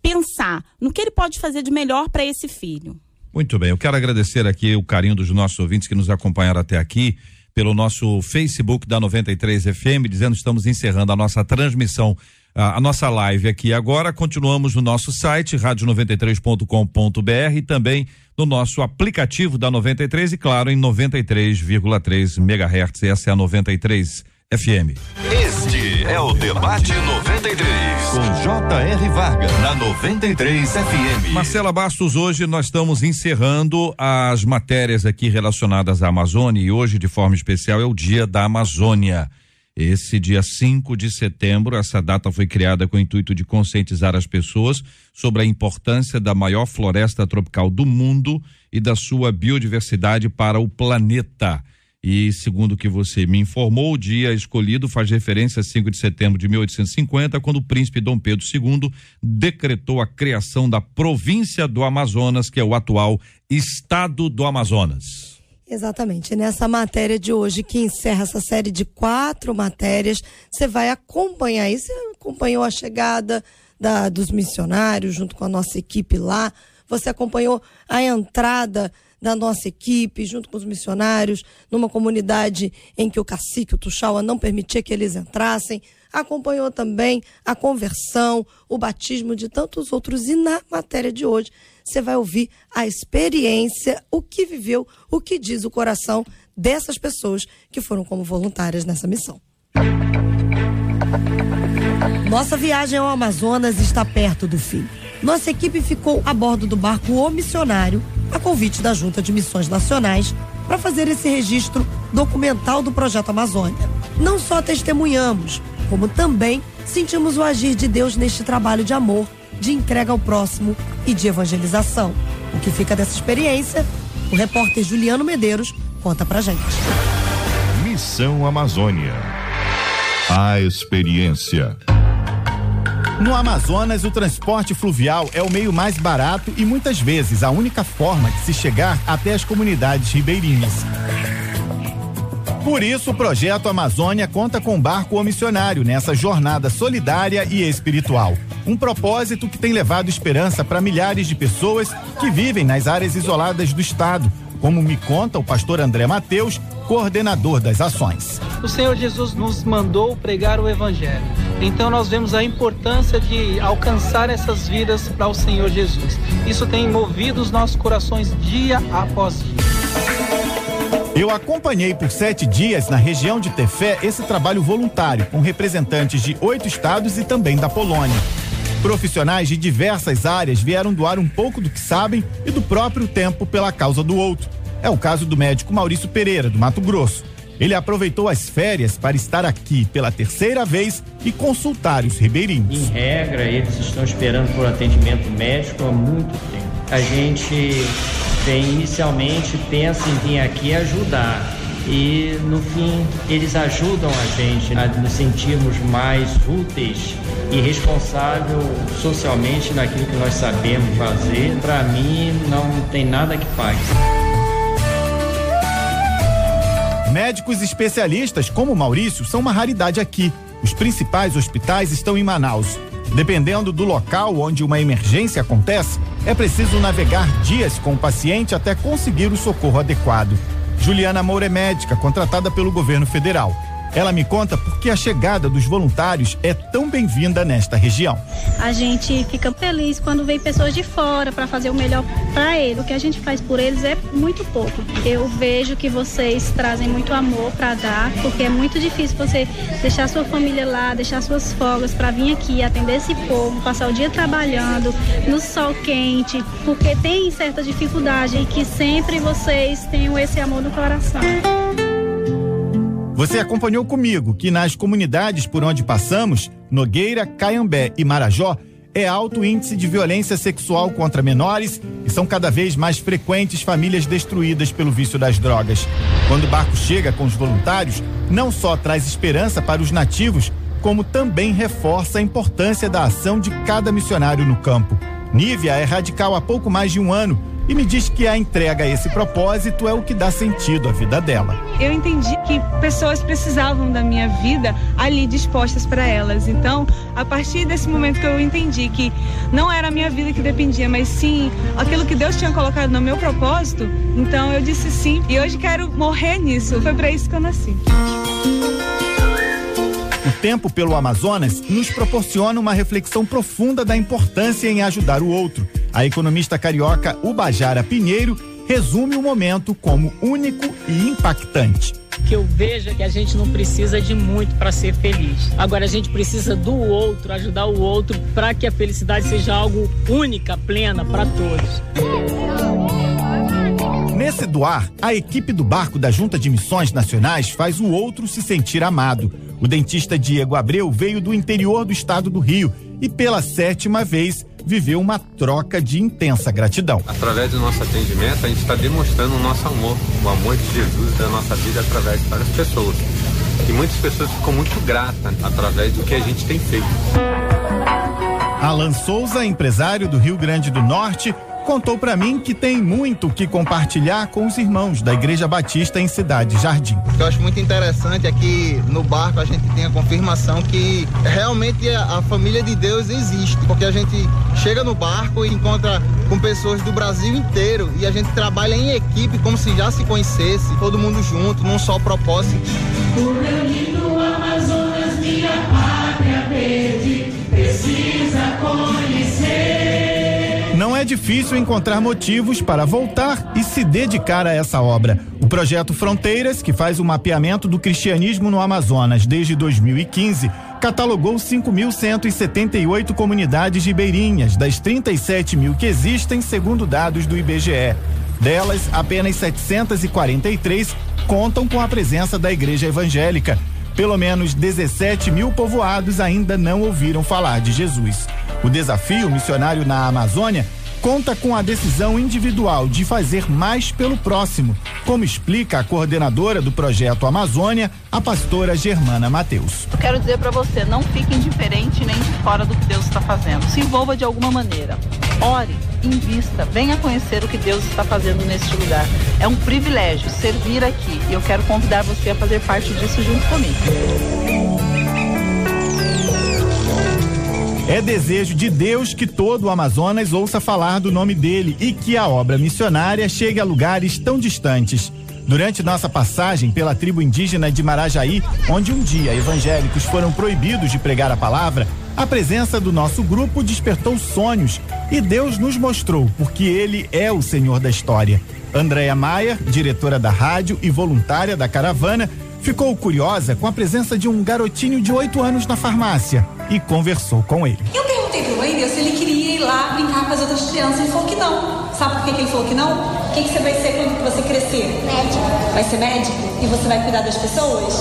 pensar no que ele pode fazer de melhor para esse filho. Muito bem, eu quero agradecer aqui o carinho dos nossos ouvintes que nos acompanharam até aqui pelo nosso Facebook da 93 FM, dizendo que estamos encerrando a nossa transmissão a, a, nossa live aqui agora. Continuamos no nosso site, rádio93.com.br e também no nosso aplicativo da 93 e, claro, em 93,3 MHz. Essa é a 93 FM. Este é o Debate 93, com J.R. Varga, na 93 FM. Marcela Bastos, hoje nós estamos encerrando as matérias aqui relacionadas à Amazônia e hoje, de forma especial, é o Dia da Amazônia. Esse dia 5 de setembro, essa data foi criada com o intuito de conscientizar as pessoas sobre a importância da maior floresta tropical do mundo e da sua biodiversidade para o planeta. E segundo o que você me informou, o dia escolhido faz referência a 5 de setembro de 1850, quando o príncipe Dom Pedro II decretou a criação da província do Amazonas, que é o atual estado do Amazonas. Exatamente. Nessa matéria de hoje, que encerra essa série de quatro matérias, você vai acompanhar isso. Você acompanhou a chegada da, dos missionários junto com a nossa equipe lá. Você acompanhou a entrada da nossa equipe, junto com os missionários, numa comunidade em que o cacique, o Tuxaua, não permitia que eles entrassem. Acompanhou também a conversão, o batismo de tantos outros. E na matéria de hoje, você vai ouvir a experiência, o que viveu, o que diz o coração dessas pessoas que foram como voluntárias nessa missão. Nossa viagem ao Amazonas está perto do fim. Nossa equipe ficou a bordo do barco O Missionário, a convite da Junta de Missões Nacionais, para fazer esse registro documental do Projeto Amazônia. Não só testemunhamos, como também sentimos o agir de Deus neste trabalho de amor de entrega ao próximo e de evangelização. O que fica dessa experiência, o repórter Juliano Medeiros conta pra gente. Missão Amazônia. A experiência. No Amazonas, o transporte fluvial é o meio mais barato e muitas vezes a única forma de se chegar até as comunidades ribeirinhas. Por isso, o projeto Amazônia conta com barco missionário nessa jornada solidária e espiritual. Um propósito que tem levado esperança para milhares de pessoas que vivem nas áreas isoladas do estado, como me conta o pastor André Mateus, coordenador das ações. O Senhor Jesus nos mandou pregar o Evangelho. Então nós vemos a importância de alcançar essas vidas para o Senhor Jesus. Isso tem movido os nossos corações dia após dia. Eu acompanhei por sete dias na região de Tefé esse trabalho voluntário com representantes de oito estados e também da Polônia. Profissionais de diversas áreas vieram doar um pouco do que sabem e do próprio tempo pela causa do outro. É o caso do médico Maurício Pereira, do Mato Grosso. Ele aproveitou as férias para estar aqui pela terceira vez e consultar os ribeirinhos. Em regra, eles estão esperando por atendimento médico há muito tempo. A gente vem inicialmente pensa em vir aqui ajudar e no fim eles ajudam a gente a nos sentirmos mais úteis e responsável socialmente naquilo que nós sabemos fazer. Para mim não tem nada que pague. Médicos especialistas como Maurício são uma raridade aqui. Os principais hospitais estão em Manaus. Dependendo do local onde uma emergência acontece, é preciso navegar dias com o paciente até conseguir o socorro adequado. Juliana Moura é médica, contratada pelo governo federal. Ela me conta por que a chegada dos voluntários é tão bem-vinda nesta região. A gente fica feliz quando vem pessoas de fora para fazer o melhor para eles. O que a gente faz por eles é muito pouco. Eu vejo que vocês trazem muito amor para dar, porque é muito difícil você deixar sua família lá, deixar suas folgas para vir aqui atender esse povo, passar o dia trabalhando no sol quente, porque tem certa dificuldade e que sempre vocês tenham esse amor no coração. Você acompanhou comigo que nas comunidades por onde passamos, Nogueira, Caiambé e Marajó, é alto índice de violência sexual contra menores e são cada vez mais frequentes famílias destruídas pelo vício das drogas. Quando o barco chega com os voluntários, não só traz esperança para os nativos, como também reforça a importância da ação de cada missionário no campo. Nívia é radical há pouco mais de um ano e me diz que a entrega a esse propósito é o que dá sentido à vida dela. Eu entendi que pessoas precisavam da minha vida ali dispostas para elas. Então, a partir desse momento que eu entendi que não era a minha vida que dependia, mas sim aquilo que Deus tinha colocado no meu propósito, então eu disse sim. E hoje quero morrer nisso. Foi para isso que eu nasci. O tempo pelo Amazonas nos proporciona uma reflexão profunda da importância em ajudar o outro. A economista carioca Ubajara Pinheiro resume o momento como único e impactante que eu vejo que a gente não precisa de muito para ser feliz. Agora a gente precisa do outro, ajudar o outro para que a felicidade seja algo única, plena para todos. Nesse doar, a equipe do barco da Junta de Missões Nacionais faz o outro se sentir amado. O dentista Diego Abreu veio do interior do estado do Rio e, pela sétima vez, viveu uma troca de intensa gratidão. Através do nosso atendimento, a gente está demonstrando o nosso amor, o amor de Jesus da nossa vida através de várias pessoas. E muitas pessoas ficam muito gratas através do que a gente tem feito. Alan Souza, empresário do Rio Grande do Norte, contou para mim que tem muito que compartilhar com os irmãos da Igreja Batista em Cidade Jardim. O que eu acho muito interessante é que no barco a gente tem a confirmação que realmente a, a família de Deus existe, porque a gente chega no barco e encontra com pessoas do Brasil inteiro e a gente trabalha em equipe como se já se conhecesse, todo mundo junto, num só propósito. O meu lindo Amazonas, minha pátria verde, precisa conhecer. É difícil encontrar motivos para voltar e se dedicar a essa obra. O projeto Fronteiras, que faz o mapeamento do cristianismo no Amazonas desde 2015, catalogou 5.178 comunidades ribeirinhas, das 37 mil que existem, segundo dados do IBGE. Delas, apenas 743 contam com a presença da igreja evangélica. Pelo menos 17 mil povoados ainda não ouviram falar de Jesus. O desafio missionário na Amazônia conta com a decisão individual de fazer mais pelo próximo, como explica a coordenadora do projeto Amazônia, a pastora Germana Mateus. Eu quero dizer para você, não fique indiferente nem de fora do que Deus está fazendo. Se envolva de alguma maneira. Ore, invista, venha conhecer o que Deus está fazendo neste lugar. É um privilégio servir aqui e eu quero convidar você a fazer parte disso junto comigo. É desejo de Deus que todo o Amazonas ouça falar do nome dele e que a obra missionária chegue a lugares tão distantes. Durante nossa passagem pela tribo indígena de Marajaí, onde um dia evangélicos foram proibidos de pregar a palavra, a presença do nosso grupo despertou sonhos e Deus nos mostrou porque Ele é o Senhor da história. Andréia Maia, diretora da rádio e voluntária da caravana, ficou curiosa com a presença de um garotinho de oito anos na farmácia e conversou com ele. Eu perguntei pro Wendel se ele queria ir lá brincar com as outras crianças. Ele falou que não. Sabe por que, que ele falou que não? O que, que você vai ser quando você crescer? Médico. Vai ser médico? E você vai cuidar das pessoas?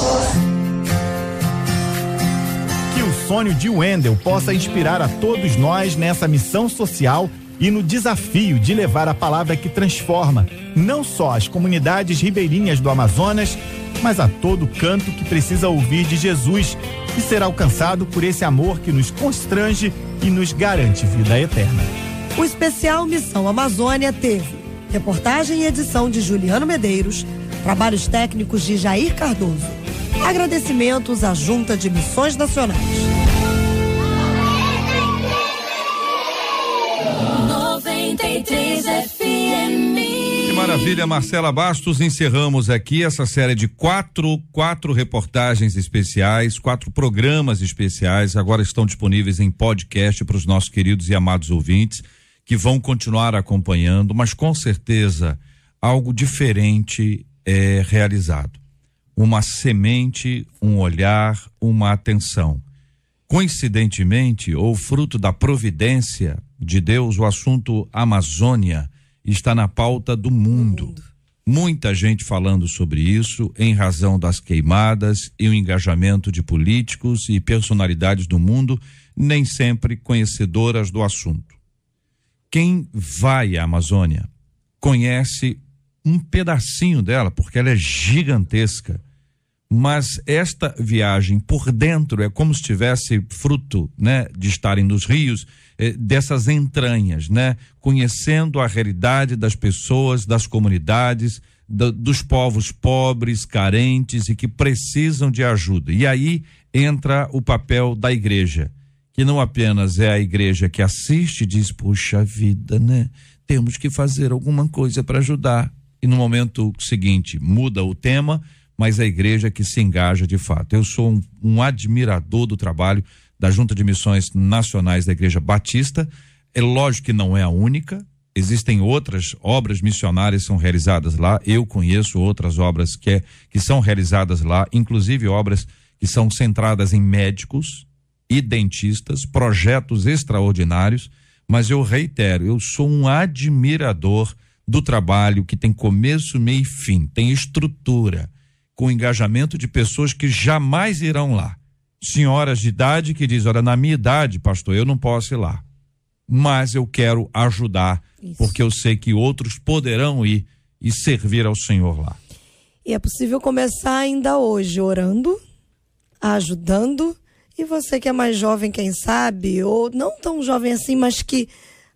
Que o sonho de Wendel possa inspirar a todos nós nessa missão social e no desafio de levar a palavra que transforma não só as comunidades ribeirinhas do Amazonas, mas a todo canto que precisa ouvir de Jesus e ser alcançado por esse amor que nos constrange e nos garante vida eterna. O especial Missão Amazônia teve reportagem e edição de Juliano Medeiros, trabalhos técnicos de Jair Cardoso. Agradecimentos à Junta de Missões Nacionais. 93 FM. Que maravilha, Marcela Bastos. Encerramos aqui essa série de quatro, quatro reportagens especiais, quatro programas especiais. Agora estão disponíveis em podcast para os nossos queridos e amados ouvintes que vão continuar acompanhando, mas com certeza algo diferente é realizado. Uma semente, um olhar, uma atenção. Coincidentemente, ou fruto da providência de Deus, o assunto Amazônia está na pauta do mundo. Muita gente falando sobre isso em razão das queimadas e o engajamento de políticos e personalidades do mundo, nem sempre conhecedoras do assunto. Quem vai à Amazônia conhece um pedacinho dela, porque ela é gigantesca. Mas esta viagem por dentro é como se tivesse fruto, né, de estarem nos rios, dessas entranhas, né, conhecendo a realidade das pessoas, das comunidades, do, dos povos pobres, carentes e que precisam de ajuda. E aí entra o papel da igreja, que não apenas é a igreja que assiste e diz, puxa vida, né, temos que fazer alguma coisa para ajudar. E no momento seguinte muda o tema mas a igreja que se engaja de fato. Eu sou um, um, admirador do trabalho da Junta de Missões Nacionais da Igreja Batista. É lógico que não é a única. Existem outras obras missionárias que são realizadas lá. Eu conheço outras obras que, é, que são realizadas lá, inclusive obras que são centradas em médicos e dentistas, projetos extraordinários. Mas eu reitero, eu sou um admirador do trabalho que tem começo, meio e fim, tem estrutura com engajamento de pessoas que jamais irão lá. Senhoras de idade que dizem: Olha, na minha idade, pastor, eu não posso ir lá. Mas eu quero ajudar, Isso. porque eu sei que outros poderão ir e servir ao Senhor lá. E é possível começar ainda hoje orando, ajudando. E você que é mais jovem, quem sabe, ou não tão jovem assim, mas que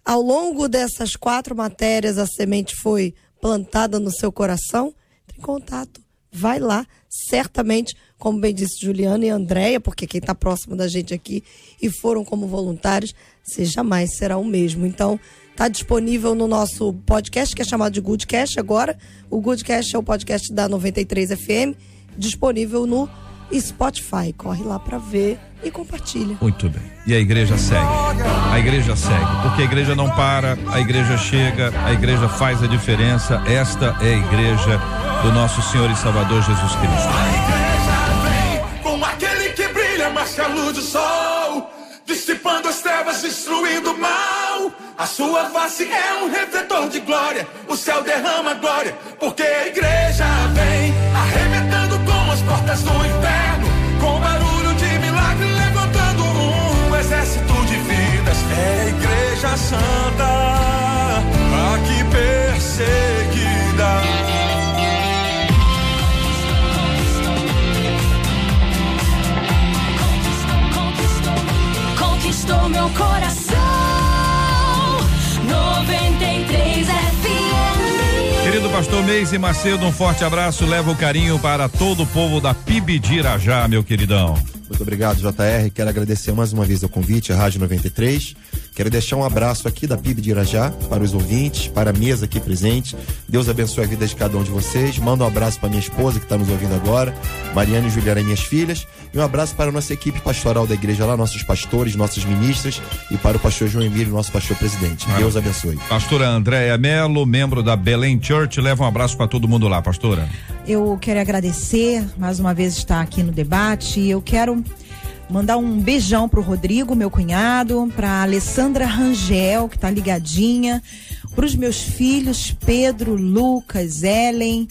ao longo dessas quatro matérias a semente foi plantada no seu coração, entre em contato vai lá, certamente, como bem disse Juliana e Andréia, porque quem está próximo da gente aqui e foram como voluntários, você jamais será o mesmo. Então, está disponível no nosso podcast, que é chamado de Goodcast agora. O Goodcast é o podcast da 93 FM, disponível no Spotify. Corre lá para ver e compartilha. Muito bem. E a igreja segue. A igreja segue. Porque a igreja não para, a igreja chega, a igreja faz a diferença. Esta é a igreja do nosso Senhor e Salvador Jesus Cristo. A igreja vem como aquele que brilha mais que a luz do sol, dissipando as trevas, destruindo o mal. A sua face é um refletor de glória, o céu derrama glória, porque a igreja vem arrebentando com as portas do inferno, santa, aqui perseguida. Conquistou, conquistou, conquistou meu coração. 93 FM. Querido pastor Meise Macedo, um forte abraço. Leva o carinho para todo o povo da PIB de Irajá, meu queridão. Muito obrigado, JR. Quero agradecer mais uma vez o convite, a Rádio 93 Quero deixar um abraço aqui da PIB de Irajá para os ouvintes, para a mesa aqui presente. Deus abençoe a vida de cada um de vocês. Manda um abraço para minha esposa que está nos ouvindo agora, Mariana e Juliana, minhas filhas. E um abraço para a nossa equipe pastoral da igreja lá, nossos pastores, nossas ministras e para o pastor João Emílio, nosso pastor presidente. Deus abençoe. Pastora Andréia Melo, membro da Belém Church, leva um abraço para todo mundo lá, pastora. Eu quero agradecer mais uma vez estar aqui no debate. Eu quero mandar um beijão pro Rodrigo, meu cunhado, pra Alessandra Rangel, que tá ligadinha, pros meus filhos Pedro, Lucas, Ellen.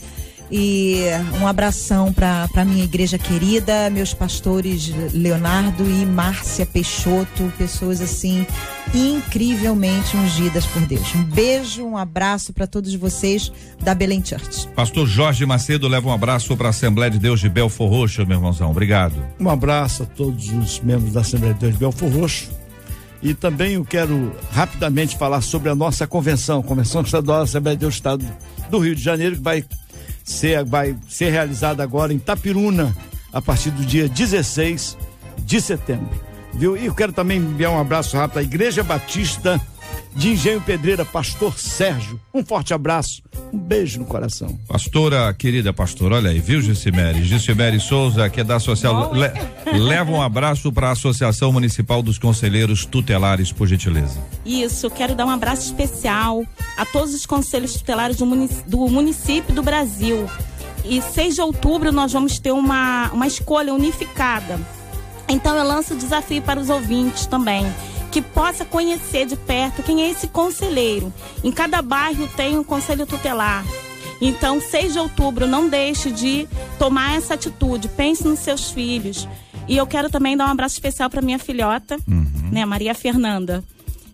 E um abração para minha igreja querida, meus pastores Leonardo e Márcia Peixoto, pessoas assim incrivelmente ungidas por Deus. Um beijo, um abraço para todos vocês da Belém Church. Pastor Jorge Macedo leva um abraço para a Assembleia de Deus de Belfor Roxo, meu irmãozão. Obrigado. Um abraço a todos os membros da Assembleia de Deus de Belfor Roxo. E também eu quero rapidamente falar sobre a nossa convenção, Convenção Estadual da Assembleia de Deus do Estado do Rio de Janeiro, que vai ser, vai ser realizada agora em Tapiruna, a partir do dia 16 de setembro. Viu? E eu quero também enviar um abraço rápido à Igreja Batista de Engenho Pedreira, Pastor Sérgio. Um forte abraço, um beijo no coração. Pastora, querida pastora, olha aí, viu, Gicimere? Gicimere Souza, que é da Associação. Le, leva um abraço para a Associação Municipal dos Conselheiros Tutelares, por gentileza. Isso, quero dar um abraço especial a todos os conselhos tutelares do, munic do município do Brasil. E 6 de outubro nós vamos ter uma, uma escolha unificada. Então eu lanço o desafio para os ouvintes também que possa conhecer de perto quem é esse conselheiro. Em cada bairro tem um conselho tutelar. Então, 6 de outubro, não deixe de tomar essa atitude. Pense nos seus filhos. E eu quero também dar um abraço especial para minha filhota, uhum. né, Maria Fernanda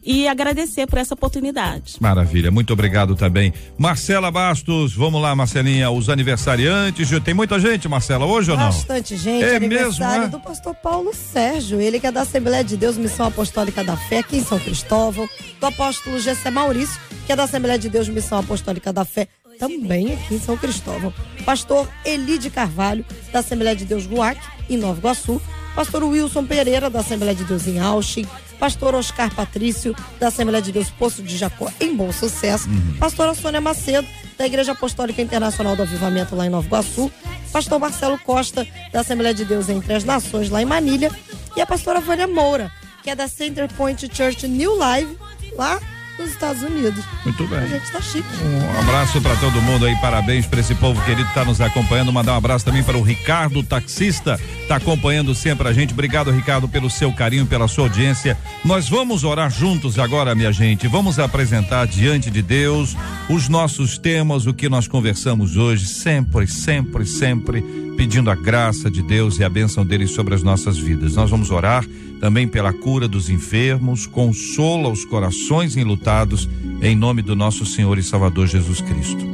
e agradecer por essa oportunidade. Maravilha, muito obrigado também. Marcela Bastos, vamos lá, Marcelinha, os aniversariantes. Tem muita gente, Marcela, hoje ou não? Bastante gente. É aniversário mesmo, é? do pastor Paulo Sérgio, ele que é da Assembleia de Deus, Missão Apostólica da Fé, aqui em São Cristóvão. Do apóstolo Gessé Maurício, que é da Assembleia de Deus, Missão Apostólica da Fé, também aqui em São Cristóvão. Pastor Eli de Carvalho, da Assembleia de Deus Ruac, em Nova Iguaçu. Pastor Wilson Pereira, da Assembleia de Deus em Auschwitz pastor Oscar Patrício, da Assembleia de Deus Poço de Jacó, em Bom Sucesso, uhum. pastora Sônia Macedo, da Igreja Apostólica Internacional do Avivamento, lá em Nova Iguaçu, pastor Marcelo Costa, da Assembleia de Deus Entre as Nações, lá em Manilha, e a pastora Vânia Moura, que é da Center Point Church New Live, lá nos Estados Unidos. Muito bem. A gente tá chique. Um abraço para todo mundo aí, parabéns para esse povo querido que tá nos acompanhando. Mandar um abraço também para o Ricardo, taxista, tá acompanhando sempre a gente. Obrigado, Ricardo, pelo seu carinho, pela sua audiência. Nós vamos orar juntos agora, minha gente. Vamos apresentar diante de Deus os nossos temas, o que nós conversamos hoje, sempre, sempre, sempre pedindo a graça de Deus e a bênção dele sobre as nossas vidas. Nós vamos orar também pela cura dos enfermos, consola os corações enlutados, em nome do nosso Senhor e Salvador Jesus Cristo.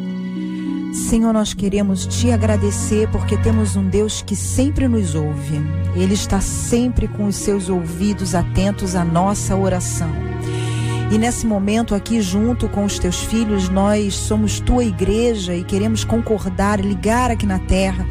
Senhor, nós queremos te agradecer porque temos um Deus que sempre nos ouve. Ele está sempre com os seus ouvidos atentos à nossa oração. E nesse momento aqui, junto com os teus filhos, nós somos tua igreja e queremos concordar, ligar aqui na terra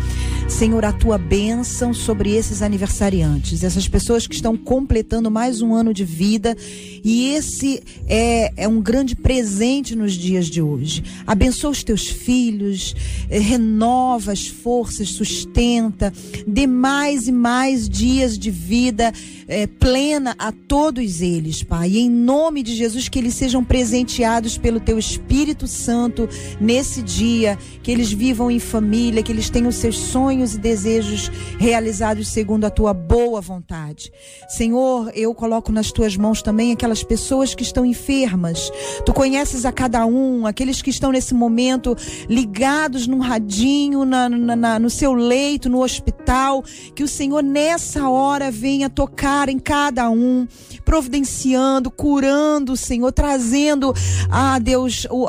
Senhor, a tua bênção sobre esses aniversariantes, essas pessoas que estão completando mais um ano de vida. E esse é, é um grande presente nos dias de hoje. Abençoa os teus filhos, eh, renova as forças, sustenta, dê mais e mais dias de vida eh, plena a todos eles, Pai. E em nome de Jesus, que eles sejam presenteados pelo teu Espírito Santo nesse dia, que eles vivam em família, que eles tenham seus sonhos sonhos e desejos realizados segundo a tua boa vontade. Senhor, eu coloco nas tuas mãos também aquelas pessoas que estão enfermas. Tu conheces a cada um, aqueles que estão nesse momento ligados num radinho, na, na, na, no seu leito, no hospital. Que o Senhor nessa hora venha tocar em cada um, providenciando, curando, Senhor, trazendo, ah, Deus, o,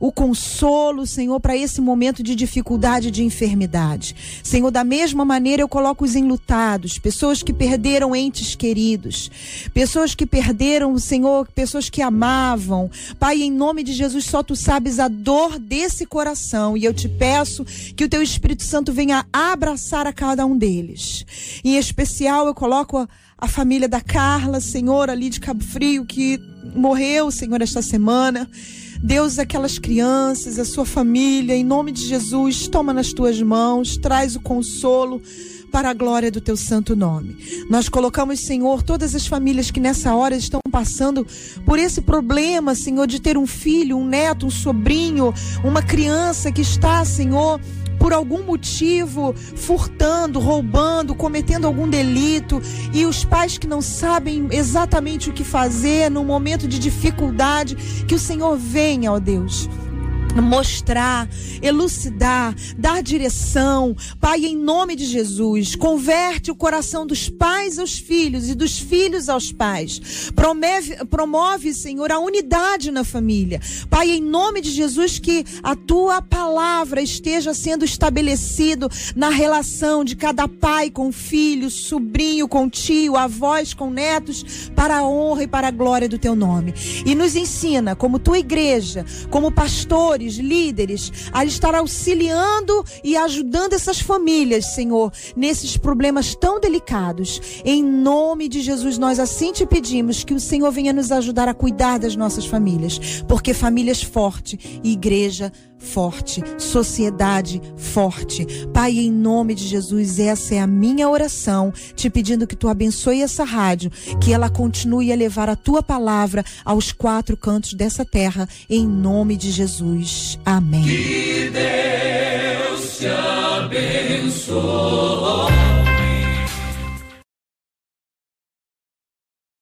o consolo, Senhor, para esse momento de dificuldade, de enfermidade. Senhor, da mesma maneira eu coloco os enlutados, pessoas que perderam entes queridos, pessoas que perderam, Senhor, pessoas que amavam. Pai, em nome de Jesus, só tu sabes a dor desse coração e eu te peço que o teu Espírito Santo venha abraçar a cada um deles. Em especial, eu coloco a, a família da Carla, Senhor, ali de Cabo Frio, que morreu, Senhor, esta semana. Deus, aquelas crianças, a sua família, em nome de Jesus, toma nas tuas mãos, traz o consolo para a glória do teu santo nome. Nós colocamos, Senhor, todas as famílias que nessa hora estão passando por esse problema, Senhor, de ter um filho, um neto, um sobrinho, uma criança que está, Senhor, por algum motivo furtando, roubando, cometendo algum delito e os pais que não sabem exatamente o que fazer num momento de dificuldade, que o Senhor venha, ó Deus mostrar, elucidar, dar direção. Pai, em nome de Jesus, converte o coração dos pais aos filhos e dos filhos aos pais. Promove, promove, Senhor, a unidade na família. Pai, em nome de Jesus, que a tua palavra esteja sendo estabelecido na relação de cada pai com filho, sobrinho com tio, avós com netos, para a honra e para a glória do teu nome. E nos ensina, como tua igreja, como pastores, pastores, líderes, a estar auxiliando e ajudando essas famílias, Senhor, nesses problemas tão delicados. Em nome de Jesus, nós assim te pedimos que o Senhor venha nos ajudar a cuidar das nossas famílias, porque famílias fortes e igreja forte, sociedade forte. Pai, em nome de Jesus, essa é a minha oração, te pedindo que tu abençoe essa rádio, que ela continue a levar a tua palavra aos quatro cantos dessa terra, em nome de Jesus. Amém. Que Deus te abençoe.